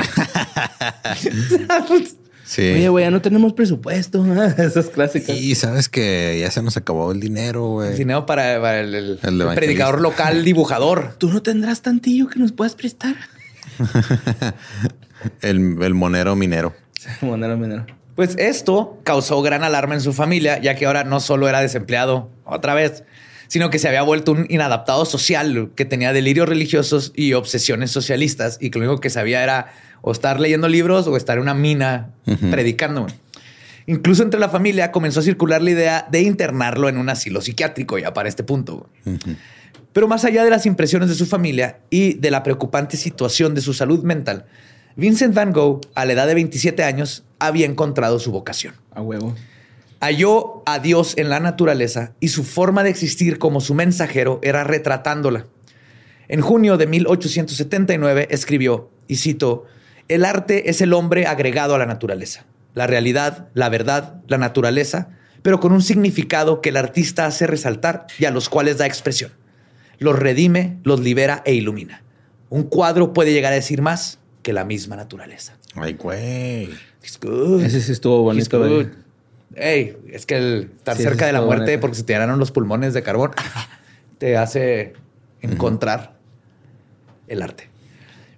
Sí. Oye, güey, ya no tenemos presupuesto. Esas clásicas. y sabes que ya se nos acabó el dinero, güey. Dinero para, para el, el- El el predicador local, dibujador. ¿Tú no tendrás tantillo que nos puedas prestar? El, el monero minero. Monero, minero. Pues esto causó gran alarma en su familia, ya que ahora no solo era desempleado otra vez, sino que se había vuelto un inadaptado social que tenía delirios religiosos y obsesiones socialistas y que lo único que sabía era o estar leyendo libros o estar en una mina predicando. Incluso entre la familia comenzó a circular la idea de internarlo en un asilo psiquiátrico ya para este punto. Pero más allá de las impresiones de su familia y de la preocupante situación de su salud mental, Vincent Van Gogh, a la edad de 27 años, había encontrado su vocación. A huevo. Halló a Dios en la naturaleza y su forma de existir como su mensajero era retratándola. En junio de 1879 escribió, y cito, el arte es el hombre agregado a la naturaleza, la realidad, la verdad, la naturaleza, pero con un significado que el artista hace resaltar y a los cuales da expresión. Los redime, los libera e ilumina. Un cuadro puede llegar a decir más que la misma naturaleza. Ay, güey. It's good. Ese sí estuvo bonito. Good. Ey, es que el estar cerca de la muerte porque se te llenaron los pulmones de carbón te hace encontrar el arte.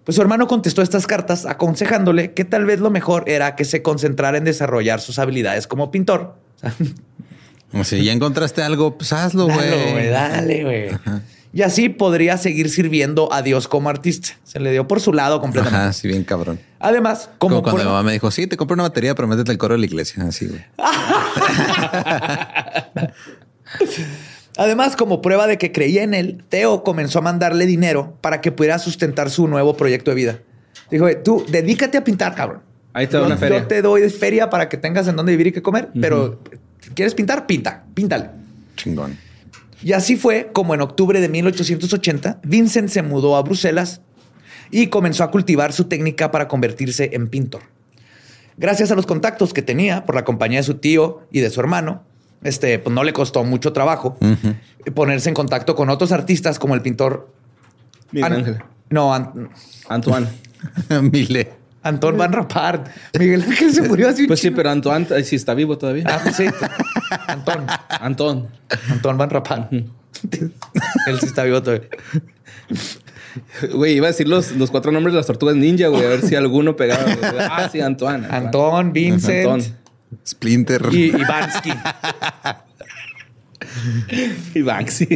Pues su hermano contestó estas cartas aconsejándole que tal vez lo mejor era que se concentrara en desarrollar sus habilidades como pintor. Si ya encontraste algo, pues hazlo, güey. Dale, güey. Y así podría seguir sirviendo a Dios como artista. Se le dio por su lado completamente. Ajá, sí, bien cabrón. Además, como, cuando mi mamá me dijo, sí, te compré una batería, pero métete el coro de la iglesia. Así, güey. Además, como prueba de que creía en él, Teo comenzó a mandarle dinero para que pudiera sustentar su nuevo proyecto de vida. Dijo, tú dedícate a pintar, cabrón. Ahí te doy una feria. Yo te doy feria para que tengas en dónde vivir y qué comer, pero ¿quieres pintar? Pinta, píntale. Chingón. Y así fue como en octubre de 1880, Vincent se mudó a Bruselas y comenzó a cultivar su técnica para convertirse en pintor. Gracias a los contactos que tenía por la compañía de su tío y de su hermano, este, pues no le costó mucho trabajo ponerse en contacto con otros artistas como el pintor Miguel Ángel. No, Antoine. Mile. Antoine Van Rapart. Miguel Ángel se murió así. Pues sí, pero Antoine eh, sí está vivo todavía. Ah, pues sí. Antón. Antón. Antoine Van Rapart. Él sí está vivo todavía. Güey, iba a decir los, los, cuatro nombres de las tortugas ninja, güey, a ver si alguno pegaba. Ah, sí, Antoine. Antón, Vincent. Antón. Splinter. Y Ivansky. Ivansky.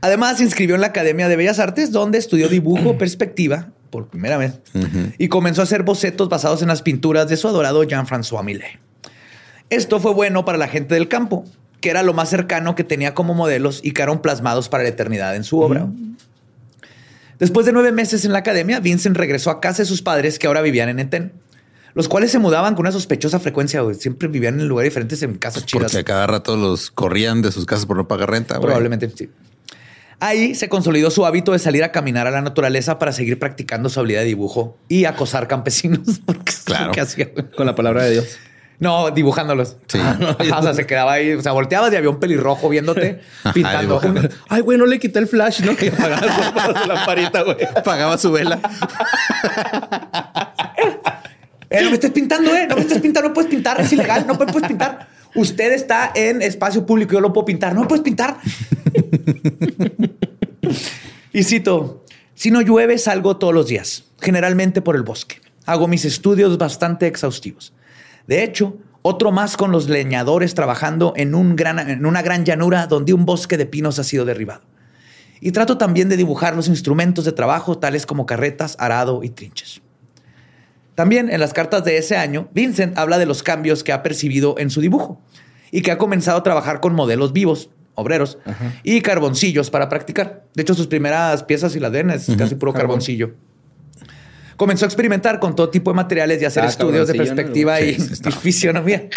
Además, se inscribió en la Academia de Bellas Artes, donde estudió dibujo, perspectiva, por primera vez, y comenzó a hacer bocetos basados en las pinturas de su adorado Jean-François Millet. Esto fue bueno para la gente del campo, que era lo más cercano que tenía como modelos y quedaron plasmados para la eternidad en su obra. Después de nueve meses en la academia, Vincent regresó a casa de sus padres que ahora vivían en Eten los cuales se mudaban con una sospechosa frecuencia. Siempre vivían en lugares diferentes en casas pues chidas. Porque cada rato los corrían de sus casas por no pagar renta. Probablemente sí. Ahí se consolidó su hábito de salir a caminar a la naturaleza para seguir practicando su habilidad de dibujo y acosar campesinos. claro. Con la palabra de Dios. No, dibujándolos. Sí. o sea, se quedaba ahí, o sea, volteabas y había un pelirrojo viéndote pintando. Ay, güey, no le quité el flash, ¿no? Que apagaba su lamparita, güey. Apagaba su vela. Eh, no me estés pintando, ¿eh? No me estés pintando, no puedes pintar, es ilegal, no puedes pintar. Usted está en espacio público, yo lo puedo pintar, no puedes pintar. y cito, si no llueve salgo todos los días, generalmente por el bosque. Hago mis estudios bastante exhaustivos. De hecho, otro más con los leñadores trabajando en, un gran, en una gran llanura donde un bosque de pinos ha sido derribado. Y trato también de dibujar los instrumentos de trabajo, tales como carretas, arado y trinches. También en las cartas de ese año, Vincent habla de los cambios que ha percibido en su dibujo y que ha comenzado a trabajar con modelos vivos, obreros y carboncillos para practicar. De hecho, sus primeras piezas, si las ven, es casi puro carboncillo. Comenzó a experimentar con todo tipo de materiales y hacer ah, estudios de perspectiva y, fisionomía.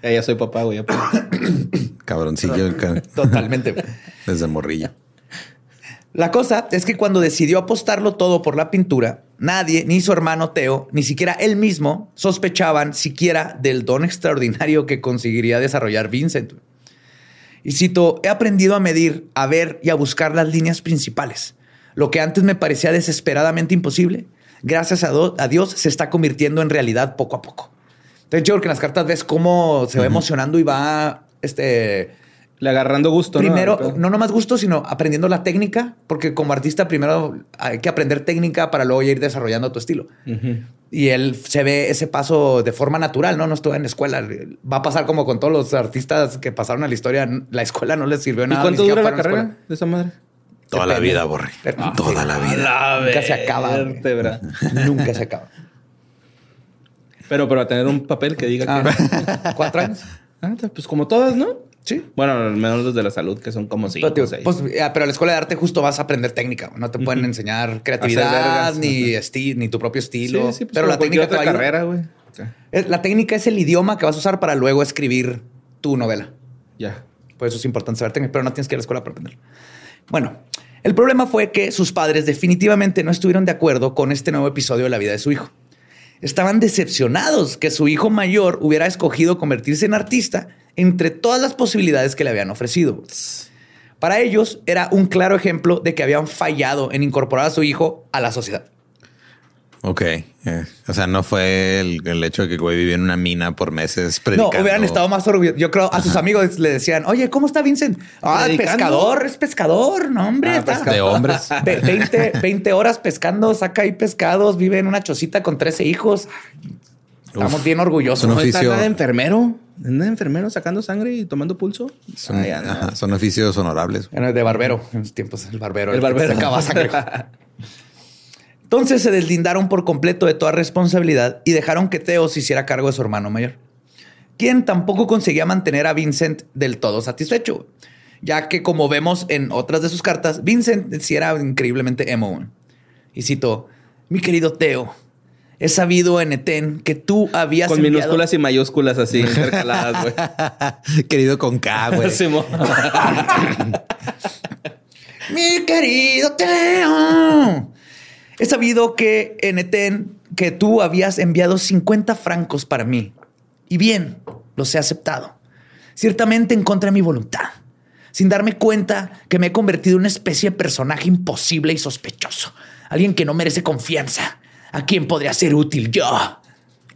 Ya, ya soy papá, güey. Cabroncillo. Totalmente. Desde morrilla. La cosa es que cuando decidió apostarlo todo por la pintura, nadie, ni su hermano Teo, ni siquiera él mismo, sospechaban siquiera del don extraordinario que conseguiría desarrollar Vincent. Y cito, he aprendido a medir, a ver y a buscar las líneas principales. Lo que antes me parecía desesperadamente imposible, gracias a, Dios se está convirtiendo en realidad poco a poco. Entonces yo creo que en las cartas ves cómo se va emocionando y va este, le agarrando gusto. Primero, no, no nomás gusto, sino aprendiendo la técnica, porque como artista primero hay que aprender técnica para luego ir desarrollando tu estilo. Y él se ve ese paso de forma natural, ¿no? No estuvo en la escuela. Va a pasar como con todos los artistas que pasaron a la historia. La escuela no les sirvió nada. ¿Y cuánto dura la carrera de esa madre? Toda la vida, Borre. Toda la vida. Nunca se acaba. Nunca se acaba. Pero para tener un papel que diga que... Ah. ¿Cuatro años? Ah, pues como todas, ¿no? Sí. Bueno, al menos los de la salud, que son como cinco pero, pues, pero a la escuela de arte justo vas a aprender técnica. No te pueden enseñar creatividad, ni, ni tu propio estilo. Sí, pues, pero la técnica otra carrera, güey. La técnica es el idioma que vas a usar para luego escribir tu novela. Ya. Por eso es importante saber técnica, pero no tienes que ir a la escuela para aprenderlo. Bueno, el problema fue que sus padres definitivamente no estuvieron de acuerdo con este nuevo episodio de la vida de su hijo. Estaban decepcionados que su hijo mayor hubiera escogido convertirse en artista entre todas las posibilidades que le habían ofrecido. Para ellos era un claro ejemplo de que habían fallado en incorporar a su hijo a la sociedad. Ok. eh, o sea, no fue el, el hecho de que el güey vivía en una mina por meses predicando. No, hubieran estado más orgullosos. Yo creo a sus amigos le decían, oye, ¿cómo está Vincent? Ah, Predicando. pescador, es pescador, no, hombre. Ah, está- pescador. De hombres. Ve- 20, 20 horas pescando, saca ahí pescados, vive en una chocita con 13 hijos. Estamos Uf, bien orgullosos. ¿No oficio- nada de enfermero? ¿Anda de enfermero sacando sangre y tomando pulso? Son, Ay, anda. ajá, son oficios honorables. Bueno, De barbero, en los tiempos, el barbero. El barbero. sacaba sangre. Entonces se deslindaron por completo de toda responsabilidad y dejaron que Theo se hiciera cargo de su hermano mayor, quien tampoco conseguía mantener a Vincent del todo satisfecho, ya que como vemos en otras de sus cartas, Vincent sí era increíblemente emo. Y cito, mi querido Theo, he sabido en Eten que tú habías Con enviado- minúsculas y mayúsculas así intercaladas, güey. Querido con K, güey. Mi querido Teo. He sabido que en Eten que tú habías enviado 50 francos para mí. Y bien, los he aceptado. Ciertamente en contra de mi voluntad. Sin darme cuenta que me he convertido en una especie de personaje imposible y sospechoso. Alguien que no merece confianza. A quien podría ser útil yo.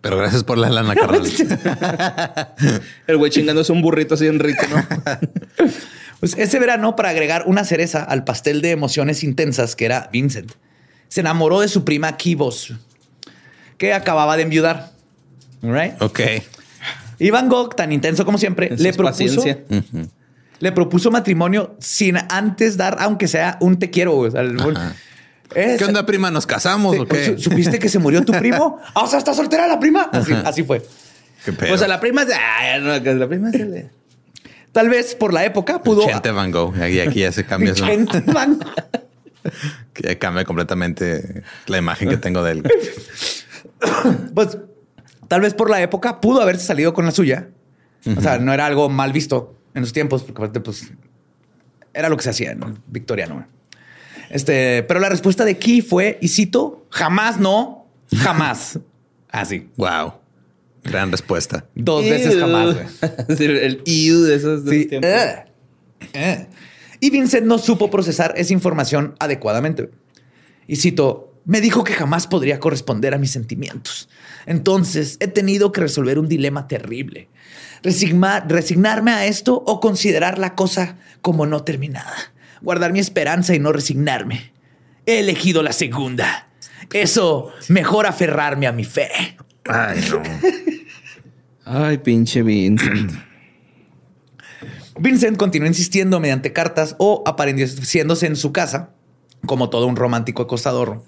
Pero gracias por la lana, carnal. El güey chingándose un burrito así en rico, ¿no? Pues ese verano, para agregar una cereza al pastel de emociones intensas que era Vincent, se enamoró de su prima Kibos, que acababa de enviudar. Right? ok. Y Van Gogh, tan intenso como siempre, Eso le es propuso, paciencia. le propuso matrimonio sin antes dar, aunque sea un te quiero. güey. O sea, el- ¿Qué onda, prima? ¿Nos casamos ¿su- o qué? su- ¿Supiste que se murió tu primo? Ah, o sea, está soltera la prima. Así, así fue. ¿Qué pedo? Pues a la prima... Ay, no, que la prima se le... Tal vez por la época pudo. Chente Van Gogh. Aquí, aquí ya se cambia eso. Chente Van. Que cambia completamente la imagen que tengo de él. Pues tal vez por la época pudo haberse salido con la suya. O sea, no era algo mal visto en los tiempos, porque aparte, pues era lo que se hacía en el victoriano. Este, pero la respuesta de Key fue, y cito, jamás no, jamás. Así, Wow. Gran respuesta. dos veces jamás. güey. El iu de esos, de Sí. esos tiempos. Eh, eh. Y Vincent no supo procesar esa información adecuadamente. Y cito, me dijo que jamás podría corresponder a mis sentimientos. Entonces he tenido que resolver un dilema terrible. Resigma- resignarme a esto o considerar la cosa como no terminada. Guardar mi esperanza y no resignarme. He elegido la segunda. Eso, mejor aferrarme a mi fe. Ay, no. Ay, pinche Vincent. Vincent continuó insistiendo mediante cartas o apareciéndose en su casa como todo un romántico acostador.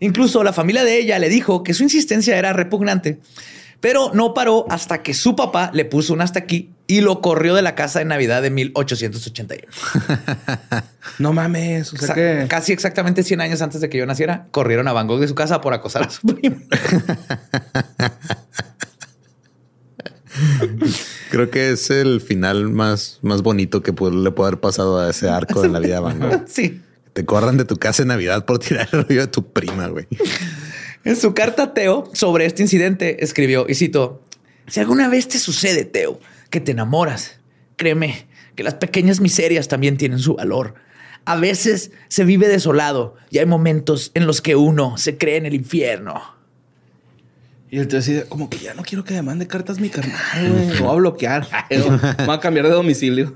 Incluso la familia de ella le dijo que su insistencia era repugnante, pero no paró hasta que su papá le puso un hasta aquí y lo corrió de la casa de Navidad de 1881. No mames. O sea que... Casi exactamente 100 años antes de que yo naciera, corrieron a Van Gogh de su casa por acosar a su primo. Creo que es el final más, más bonito que le puede haber pasado a ese arco de la vida de Van Gogh. sí. Te corran de tu casa en Navidad por tirar el rollo de tu prima, güey. En su carta a Teo sobre este incidente escribió, y cito, si alguna vez te sucede, Teo, que te enamoras, créeme que las pequeñas miserias también tienen su valor. A veces se vive desolado y hay momentos en los que uno se cree en el infierno. Y él te decía, como que ya no quiero que me mande cartas mi carnal, güey. Me voy a bloquear. Voy a cambiar de domicilio.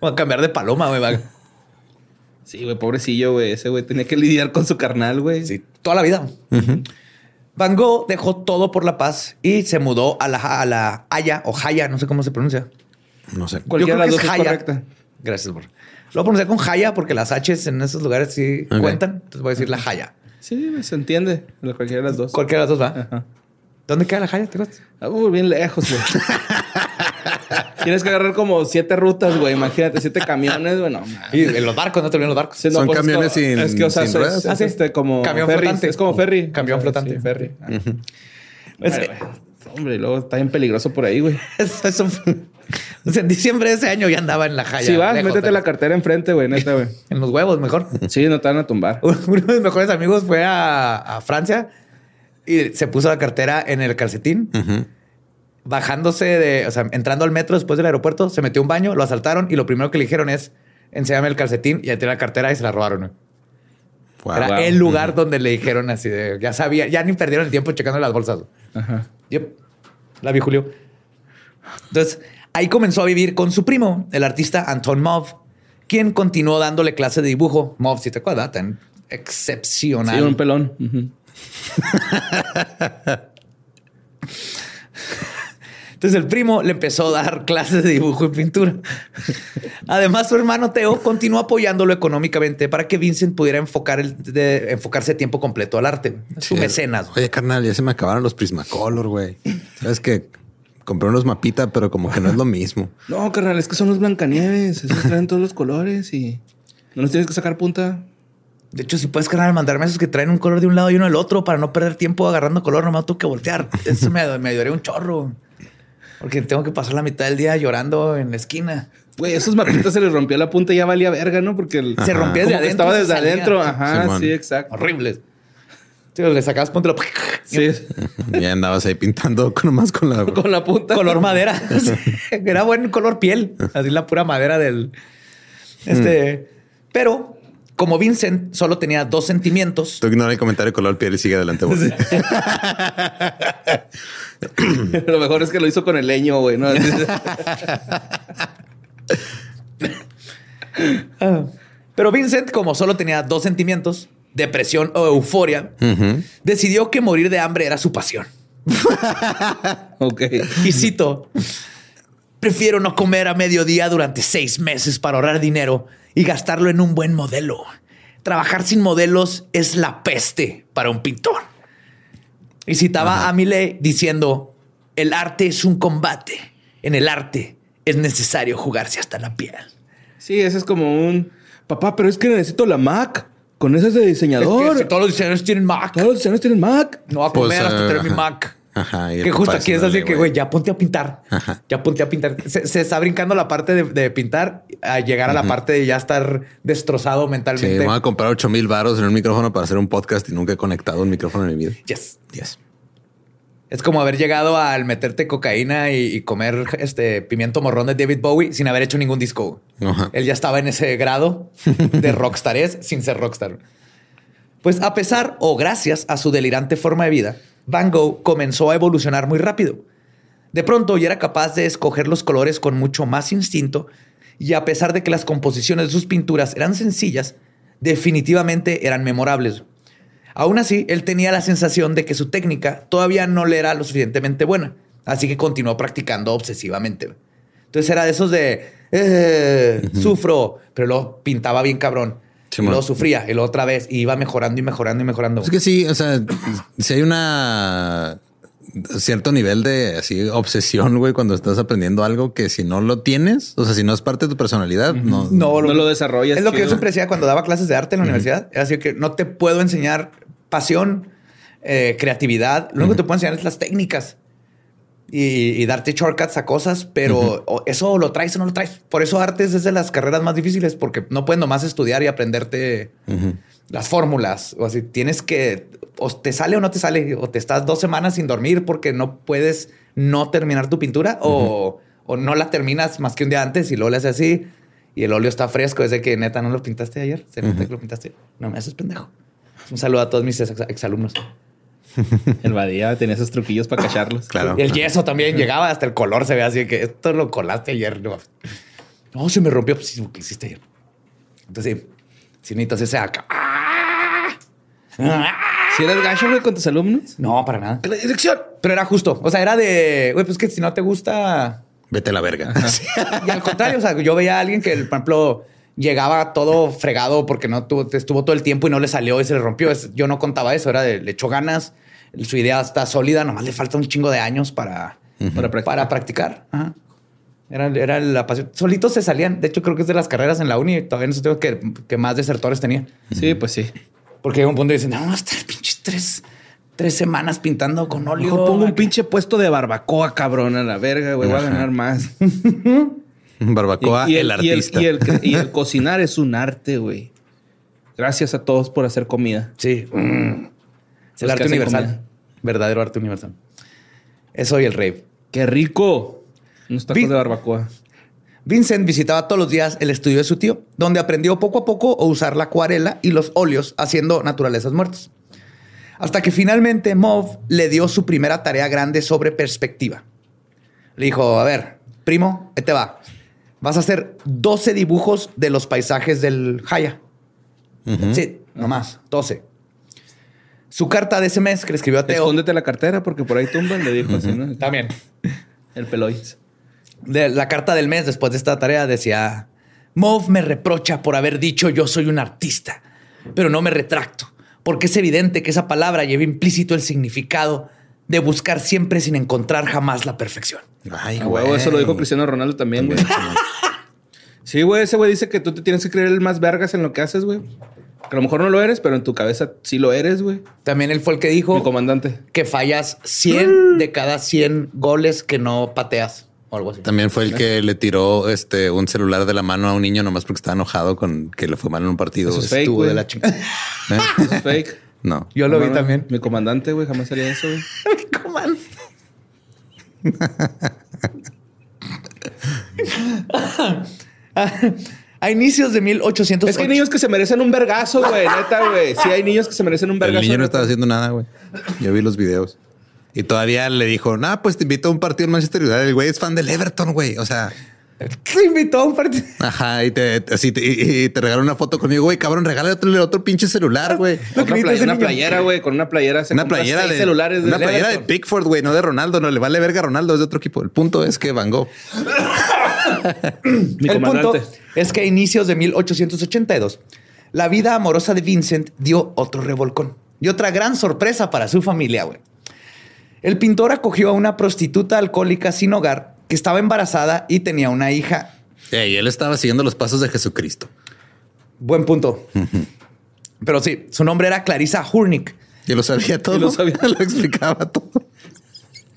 Voy a cambiar de paloma, güey. Sí, güey, pobrecillo, güey. Ese güey tenía que lidiar con su carnal, güey. Sí, toda la vida. Van Gogh dejó todo por la paz y se mudó a la, a la Haya o Haya, no sé cómo se pronuncia. No sé. Cualquiera de Yo las creo dos que es es correcta. Gracias, por. Lo voy a pronunciar con Haya porque las H's en esos lugares sí cuentan. Entonces voy a decir la Haya. Sí, se entiende. Cualquiera de las dos. Cualquiera de las dos va. Ajá. ¿Dónde queda la Haya? ¿Te acuerdas? Ah, uy, bien lejos, güey. Tienes que agarrar como siete rutas, güey. Imagínate, siete camiones, güey. No, mames. Y en los barcos, no te olvides los barcos. Sí, no, Son pues, es camiones como- sin- es que, o sea, sin es- ruedas. es Ah, sí. este como Camión ferry. flotante. Es como ferry. Camión flotante. sí, ferry. Ah. Pues, güey. Hombre, y luego está bien peligroso por ahí, güey. eso- eso fue- o sea, en diciembre de ese año ya andaba en la jaya. Si vas, lejos, métete pero- la cartera enfrente, güey, neta, güey. En los huevos, mejor. Sí, no te van a tumbar. Uno de mis mejores amigos fue a, a Francia y se puso la cartera en el calcetín. Bajándose de, o sea, entrando al metro después del aeropuerto, se metió un baño, lo asaltaron y lo primero que le dijeron es, enséñame el calcetín y ya tiene la cartera y se la robaron. Wow. Era wow. el lugar donde le dijeron así de, ya sabía, ya ni perdieron el tiempo checando las bolsas. Ajá. Yep. La vi Julio. Entonces, ahí comenzó a vivir con su primo, el artista Anton Mauve, quien continuó dándole clase de dibujo. Mauve, si te acuerdas, tan excepcional. Sí, un pelón. Entonces el primo le empezó a dar clases de dibujo y pintura. Además, su hermano Teo continuó apoyándolo económicamente para que Vincent pudiera enfocar el- de- enfocarse a tiempo completo al arte. Su Sí. mecenas. Oye, carnal, ya se me acabaron los Prismacolor, güey. Sabes que compré unos mapita, pero como que no es lo mismo. No, carnal, es que son los Blancanieves. Esos traen todos los colores y no los tienes que sacar punta. De hecho, si puedes, carnal, mandarme esos que traen un color de un lado y uno del otro para no perder tiempo agarrando color, nomás tengo que voltear. Eso me, me ayudaría un chorro. Porque tengo que pasar la mitad del día llorando en la esquina. Güey, esos mapitas se les rompió la punta y ya valía verga, ¿no? Porque el- Se rompía desde adentro. Estaba y desde salía. adentro. Ajá, Simón. sí, exacto. Horribles. Sí, le sacabas, ponte lo... Sí, Ya andabas ahí pintando con nomás con la. con la punta. color madera. Era buen color piel. Así la pura madera del. Este. Pero como Vincent solo tenía dos sentimientos. Tú ignora el comentario color piel y sigue adelante. güey. Lo mejor es que lo hizo con el leño, güey, ¿no? Ah. Pero Vincent, como solo tenía dos sentimientos, depresión o euforia, decidió que morir de hambre era su pasión. ok. Y cito, prefiero no comer a mediodía durante seis meses para ahorrar dinero y gastarlo en un buen modelo. Trabajar sin modelos es la peste para un pintor. Y citaba a Millet diciendo, el arte es un combate. En el arte es necesario jugarse hasta la piel. Sí, ese es como un... Papá, pero es que necesito la Mac. Con ese es de Es diseñador. que si todos los diseñadores tienen Mac. Todos los diseñadores tienen Mac. No va a Pues, comer hasta eh, tener mi ajá. Mac. Ajá, Que justo aquí es así que, güey, ya ponte a pintar. Ajá. Ya ponte a pintar. Se, se está brincando la parte de, de pintar a llegar a la parte de ya estar destrozado Sí, mentalmente. me voy a comprar 8 mil baros en un micrófono para hacer un podcast y nunca he conectado un micrófono en mi vida. Yes. Yes. Es como haber llegado al meterte cocaína y, y comer este pimiento morrón de David Bowie sin haber hecho ningún disco. Ajá. Él ya estaba en ese grado de rockstarés sin ser rockstar. Pues a pesar o gracias a su delirante forma de vida, Van Gogh comenzó a evolucionar muy rápido. De pronto ya era capaz de escoger los colores con mucho más instinto y a pesar de que las composiciones de sus pinturas eran sencillas, definitivamente eran memorables. Aún así, él tenía la sensación de que su técnica todavía no le era lo suficientemente buena, así que continuó practicando obsesivamente. Entonces era de esos de "Eh, sufro, pero lo pintaba bien cabrón. Sí, Y luego sufría, y luego otra vez, y iba mejorando y mejorando y mejorando. Es que sí, o sea, si hay una cierto nivel de así obsesión, güey, cuando estás aprendiendo algo que si no lo tienes, o sea, si no es parte de tu personalidad, no. No, No lo desarrollas. Es lo que yo siempre decía cuando daba clases de arte en la universidad. Era así que no te puedo enseñar pasión, eh, creatividad. Lo único que te puedo enseñar es las técnicas y, y darte shortcuts a cosas, pero o eso lo traes o no lo traes. Por eso artes es de las carreras más difíciles porque no puedes nomás estudiar y aprenderte Ujú. las fórmulas. O así tienes que o te sale o no te sale o te estás dos semanas sin dormir porque no puedes no terminar tu pintura o, o no la terminas más que un día antes y luego le haces así y el óleo está fresco. Es de que neta no lo pintaste ayer. Se nota que lo pintaste. No me haces pendejo. Un saludo a todos mis ex- exalumnos. El Badía tenía esos truquillos para cacharlos. Claro. Y el yeso también llegaba hasta el color. Se ve así que esto lo colaste ayer. No, No, se me rompió. Pues sí, lo que hiciste ayer. Entonces, sí, si necesitas ese acá. ¿Si eres gacho, güey, con tus alumnos? No, para nada. La dirección. Pero era justo. O sea, era de, güey, pues que si no te gusta. Vete a la verga. Y al contrario, o sea, yo veía a alguien que, por ejemplo, llegaba todo fregado porque no tuvo, estuvo todo el tiempo y no le salió y se le rompió. Es- yo no contaba eso. Era de, le echó ganas. Su idea está sólida. Nomás le falta un chingo de años para, Para practicar. para practicar. Ajá. Era, era la pasión. Solitos se salían. De hecho, creo que es de las carreras en la uni. Todavía no sé tengo que, que más desertores tenía. Sí, pues sí. Porque llega un punto y dicen, no, hasta el pinche tres tres semanas pintando con óleo. Mejor pongo un pinche puesto de barbacoa, cabrón, a la verga, güey. Voy a ganar más. Barbacoa, el, artista. Y el, cocinar es un arte, güey. Gracias a todos por hacer comida. Sí. Mm. Es el arte universal. Verdadero arte universal. Eso y el rey. ¡Qué rico! Unos tacos de barbacoa. Vincent visitaba todos los días el estudio de su tío, donde aprendió poco a poco a usar la acuarela y los óleos haciendo naturalezas muertas. Hasta que finalmente Mauve le dio su primera tarea grande sobre perspectiva. Le dijo, a ver, primo, te va. Vas a hacer 12 dibujos de los paisajes del Haya. Sí, nomás, 12. Su carta de ese mes que le escribió a Teo. Escóndete la cartera porque por ahí tumban, le dijo así, ¿no? También. El peloiz. De la carta del mes después de esta tarea decía: Mauve me reprocha por haber dicho yo soy un artista, pero no me retracto porque es evidente que esa palabra lleva implícito el significado de buscar siempre sin encontrar jamás la perfección. Ay, güey. Eso lo dijo Cristiano Ronaldo también, güey. sí, güey. Ese güey dice que tú te tienes que creer el más vergas en lo que haces, güey. A lo mejor no lo eres, pero en tu cabeza sí lo eres, güey. También él fue el que dijo... Mi comandante. Que fallas 100 de cada 100 goles que no pateas. También fue el que le tiró este un celular de la mano a un niño nomás porque estaba enojado con que le fue mal en un partido. Eso es fake, de la chingada. ¿Eh? es fake. No. Yo lo vi también. Mi comandante, güey, jamás haría eso, güey. mi comandante. a inicios de 1800. Es que hay niños que se merecen un vergazo, güey. Neta, güey. Sí, hay niños que se merecen un vergazo. El niño no estaba haciendo nada, güey. Yo vi los videos. Y todavía le dijo, nah, pues te invito a un partido en Manchester United. El güey es fan del Everton, güey. O sea, te invitó a un partido. Ajá, y te, así te, y te regaló una foto conmigo, güey. Cabrón, regálale otro, otro pinche celular, güey. Una, playa, una playera, güey, con una playera. una playera de celulares. Una playera de Pickford, güey, no de Ronaldo. No le vale verga a Ronaldo, es de otro equipo. El punto es que Van Gogh. Mi El punto es que a inicios de 1882, la vida amorosa de Vincent dio otro revolcón y otra gran sorpresa para su familia, güey. El pintor acogió a una prostituta alcohólica sin hogar que estaba embarazada y tenía una hija. y él estaba siguiendo los pasos de Jesucristo. Buen punto. Pero sí, su nombre era Clarissa Hurnick. Y lo sabía todo. lo sabía, lo explicaba todo.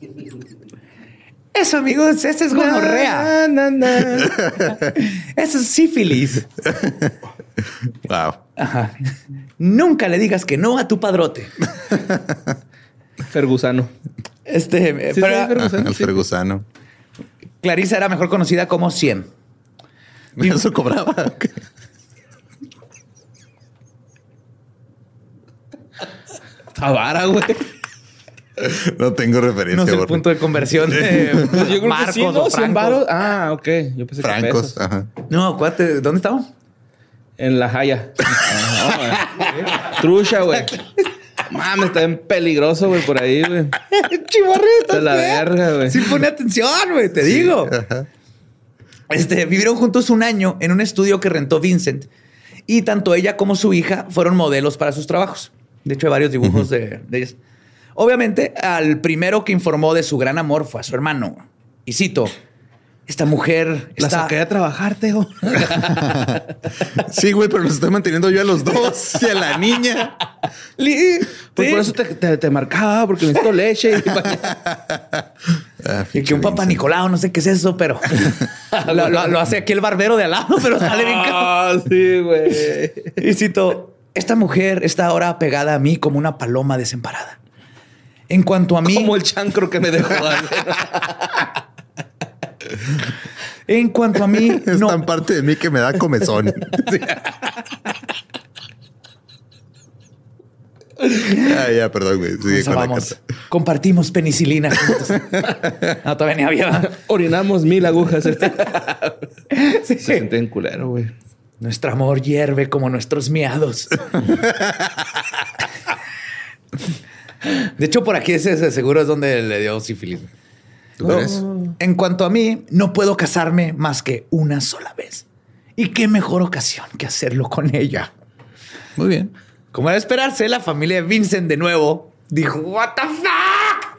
Eso, amigos, ese es gonorrea. Eso es sífilis. Wow. Nunca le digas que no a tu padrote. Fergusano. Este, el Fergusano. Clarisa era mejor conocida como 100. ¿Y eso cobraba? Tabara, güey. No tengo referencia. No es el punto de conversión de pues Marcos o Francos. Ah, ok. Yo pensé Francos, que ajá. No, acuérdate, ¿dónde estamos? En La Jaya. Ah, Trucha, güey. Mames, está bien peligroso, güey, por ahí, güey. Chivarrita. De la verga, güey. Sí, pone atención, güey, te digo. Este, vivieron juntos un año en un estudio que rentó Vincent y tanto ella como su hija fueron modelos para sus trabajos. De hecho, hay varios dibujos de, de ellas. Obviamente, al primero que informó de su gran amor fue a su hermano. Y cito, esta mujer la está... saqué a trabajar, Teo. sí, güey, pero los estoy manteniendo yo a los dos y a la niña. Pues por eso te, marcaba, porque necesito leche. Ah, y que un papá Nicolau, no sé qué es eso, pero lo, hace aquí el barbero de al lado, pero sale bien Ah, sí, güey. Y cito, esta mujer está ahora pegada a mí como una paloma desemparada. En cuanto a mí... Como el chancro que me dejó. En cuanto a mí, es tan parte de mí que me da comezón. ah, ya, perdón, güey. vamos. Compartimos penicilina no, todavía ni había. Orinamos mil agujas. Este. Se siente en culero, güey. Nuestro amor hierve como nuestros miados. De hecho, por aquí ese seguro es donde le dio sífilis. En cuanto a mí, no puedo casarme más que una sola vez. Y qué mejor ocasión que hacerlo con ella. Muy bien. Como era esperarse, la familia de Vincent de nuevo dijo, What the fuck?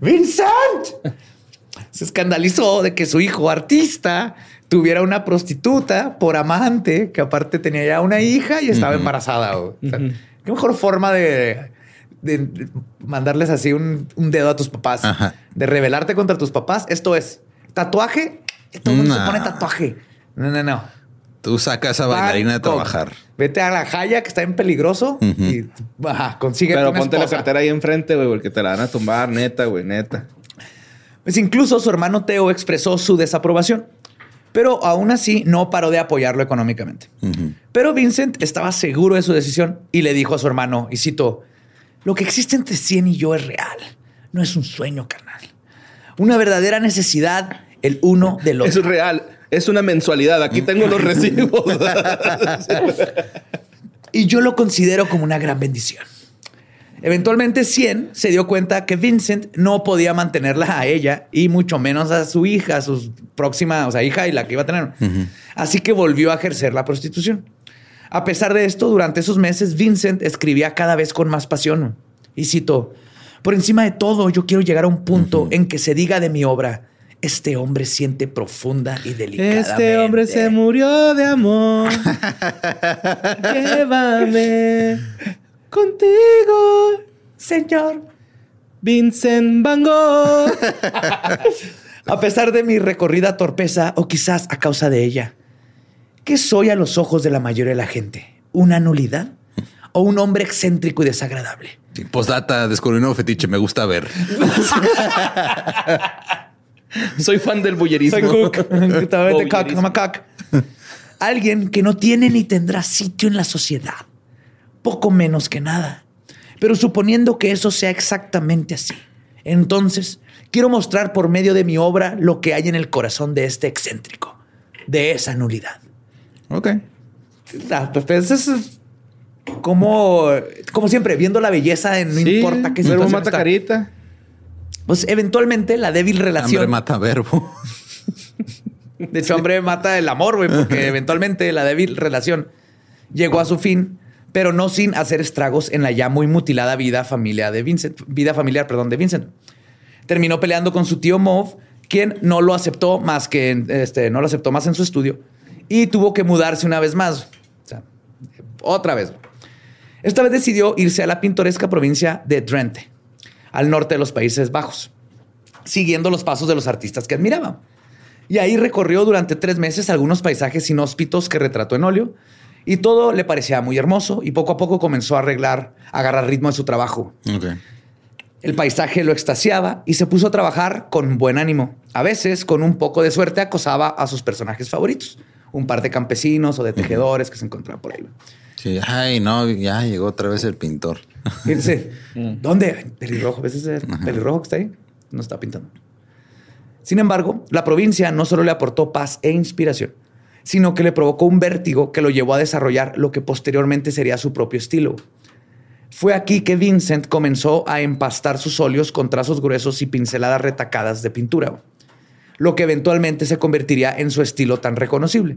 Vincent se escandalizó de que su hijo artista tuviera una prostituta por amante, que aparte tenía ya una hija y estaba embarazada. ¿Qué mejor forma de de mandarles así un, dedo a tus papás, de rebelarte contra tus papás. Esto es tatuaje. Esto no. se pone tatuaje. No, no, no. Tú sacas a bailarina de trabajar. Vete a la jaya que está en peligroso y consigue. Pero ponte la cartera ahí enfrente, güey, porque te la van a tumbar, neta, güey, neta. Pues incluso su hermano Teo expresó su desaprobación, pero aún así no paró de apoyarlo económicamente. Pero Vincent estaba seguro de su decisión y le dijo a su hermano, y cito, lo que existe entre Cien y yo es real, no es un sueño carnal. Una verdadera necesidad el uno del otro. Es real es una mensualidad. Aquí tengo los recibos. y yo lo considero como una gran bendición. Eventualmente, Cien se dio cuenta que Vincent no podía mantenerla a ella y mucho menos a su hija, a su próxima, o sea, hija y la que iba a tener. Así que volvió a ejercer la prostitución. A pesar de esto, durante esos meses, Vincent escribía cada vez con más pasión. Y cito, por encima de todo, yo quiero llegar a un punto en que se diga de mi obra, este hombre siente profunda y delicadamente. Este hombre se murió de amor. Llévame contigo, señor Vincent Van Gogh. a pesar de mi recorrida torpeza, o quizás a causa de ella, ¿qué soy a los ojos de la mayoría de la gente? ¿Una nulidad? ¿O un hombre excéntrico y desagradable? Postdata, descubrí un nuevo fetiche, me gusta ver. Soy fan del bullerismo. Soy cook. Alguien que no tiene ni tendrá sitio en la sociedad. Poco menos que nada. Pero suponiendo que eso sea exactamente así, entonces quiero mostrar por medio de mi obra lo que hay en el corazón de este excéntrico, de esa nulidad. Ok. Ah, pues, pues es como, como siempre, viendo la belleza en no importa qué sea. mata carita. Pues eventualmente la débil relación. Hombre mata verbo. De hecho, hombre mata el amor, güey, porque eventualmente la débil relación llegó a su fin, pero no sin hacer estragos en la ya muy mutilada vida familiar de Vincent, vida familiar, perdón, de Vincent. Terminó peleando con su tío Mauve, quien no lo aceptó más que este, no lo aceptó más en su estudio y tuvo que mudarse una vez más. O sea, otra vez. Esta vez decidió irse a la pintoresca provincia de Drenthe al norte de los Países Bajos, siguiendo los pasos de los artistas que admiraba. Y ahí recorrió durante tres meses algunos paisajes inhóspitos que retrató en óleo y todo le parecía muy hermoso y poco a poco comenzó a arreglar, a agarrar ritmo en su trabajo. El paisaje lo extasiaba y se puso a trabajar con buen ánimo. A veces, con un poco de suerte, acosaba a sus personajes favoritos, un par de campesinos o de tejedores que se encontraban por ahí. Sí, ay, no, ya llegó otra vez el pintor. Fíjense, mm. ¿dónde? Pelirrojo. ¿Ves ese pelirrojo que está ahí? No está pintando. Sin embargo, la provincia no solo le aportó paz e inspiración, sino que le provocó un vértigo que lo llevó a desarrollar lo que posteriormente sería su propio estilo. Fue aquí que Vincent comenzó a empastar sus óleos con trazos gruesos y pinceladas retacadas de pintura, lo que eventualmente se convertiría en su estilo tan reconocible.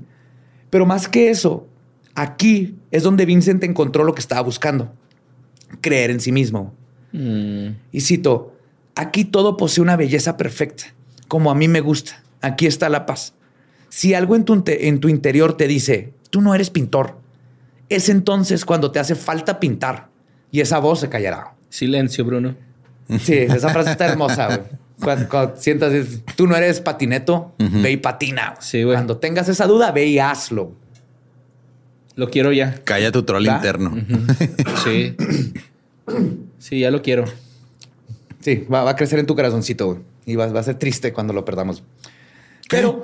Pero más que eso, Aquí es donde Vincent encontró lo que estaba buscando, creer en sí mismo. Mm. Y cito, aquí todo posee una belleza perfecta, como a mí me gusta. Aquí está la paz. Si algo en tu, en tu interior te dice, tú no eres pintor, es entonces cuando te hace falta pintar y esa voz se callará. Silencio, Bruno. Sí, esa frase está hermosa. Cuando, sientas, tú no eres patineto, ve y patina. Sí, Cuando tengas esa duda, ve y hazlo. Lo quiero ya. Calla tu troll interno. Sí. Sí, ya lo quiero. Sí, va, a crecer en tu corazoncito y va, a ser triste cuando lo perdamos. Pero,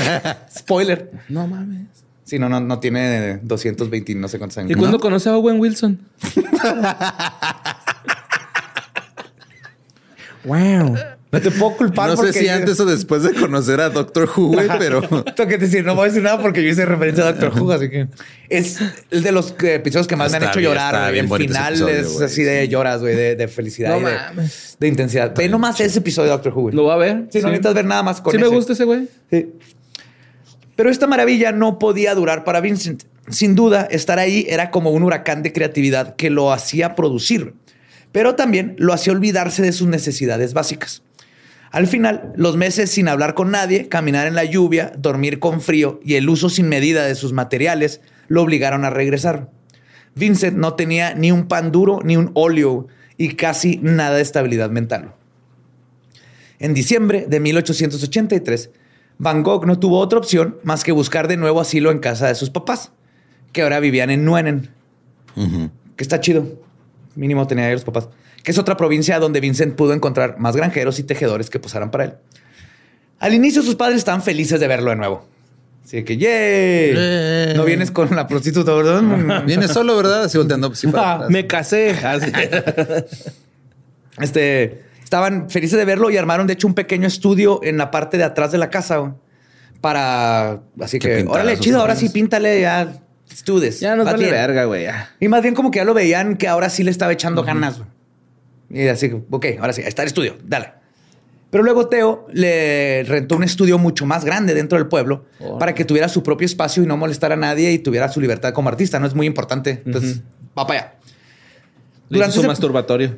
spoiler. No mames. Sí, no, no, no tiene 220, no sé cuántos años. ¿Y cuándo conoce a Owen Wilson? wow. No te puedo culpar. No sé si antes o después de conocer a Doctor Who, pero. Tengo que decir, no voy a decir nada porque yo hice referencia a Doctor Who, así que es el de los episodios que más me han hecho llorar. el final es así de lloras, güey, de, felicidad y de, intensidad. Ve nomás ese episodio de Doctor Who. Lo va a ver. Sí, no necesitas ver nada más con Sí, me gusta ese güey. Sí. Pero esta maravilla no podía durar para Vincent. Sin duda, estar ahí era como un huracán de creatividad que lo hacía producir, pero también lo hacía olvidarse de sus necesidades básicas. Al final, los meses sin hablar con nadie, caminar en la lluvia, dormir con frío y el uso sin medida de sus materiales lo obligaron a regresar. Vincent no tenía ni un pan duro ni un óleo y casi nada de estabilidad mental. En diciembre de 1883, Van Gogh no tuvo otra opción más que buscar de nuevo asilo en casa de sus papás, que ahora vivían en Nuenen, que está chido. Mínimo tenía ahí los papás, que es otra provincia donde Vincent pudo encontrar más granjeros y tejedores que posaran para él. Al inicio sus padres estaban felices de verlo de nuevo. Así que, ¡yay! No vienes con la prostituta, ¿verdad? Vienes solo, ¿verdad? Así volteando. Pues, ah, me casé. este, estaban felices de verlo y armaron, de hecho, un pequeño estudio en la parte de atrás de la casa para. Así que, órale, chido, ahora sí píntale ya. Estudes. Ya no vale verga, güey. Y más bien como que ya lo veían que ahora sí le estaba echando ganas. Y así, ok, ahora sí, está el estudio, dale. Pero luego Teo le rentó un estudio mucho más grande dentro del pueblo para que tuviera su propio espacio y no molestara a nadie y tuviera su libertad como artista. No es muy importante. Entonces, va para allá. Durante su masturbatorio.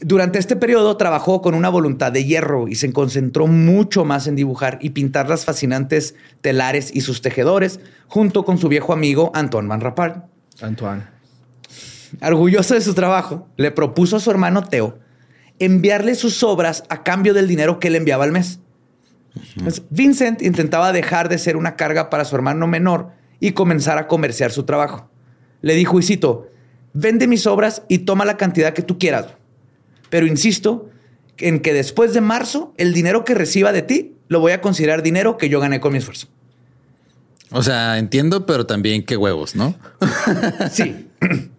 Durante este periodo trabajó con una voluntad de hierro y se concentró mucho más en dibujar y pintar las fascinantes telares y sus tejedores, junto con su viejo amigo Antoine Van Rappard. Antoine. Orgulloso de su trabajo, le propuso a su hermano Teo enviarle sus obras a cambio del dinero que él enviaba al mes. Vincent intentaba dejar de ser una carga para su hermano menor y comenzar a comerciar su trabajo. Le dijo, y vende mis obras y toma la cantidad que tú quieras. Pero insisto en que después de marzo, el dinero que reciba de ti lo voy a considerar dinero que yo gané con mi esfuerzo. O sea, entiendo, pero también qué huevos, ¿no? sí.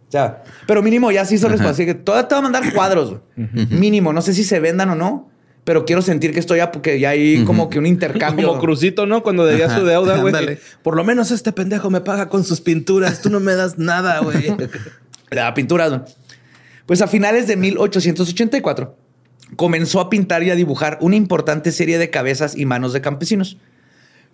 Pero mínimo ya sí son responsables. que todo te va a mandar cuadros. Mínimo. No sé si se vendan o no, pero quiero sentir que estoy ya porque ya hay como que un intercambio. Como Crucito, ¿no? Cuando debía su deuda, güey. Por lo menos este pendejo me paga con sus pinturas. Tú no me das nada, güey. La pintura. Pues a finales de 1884 comenzó a pintar y a dibujar una importante serie de cabezas y manos de campesinos.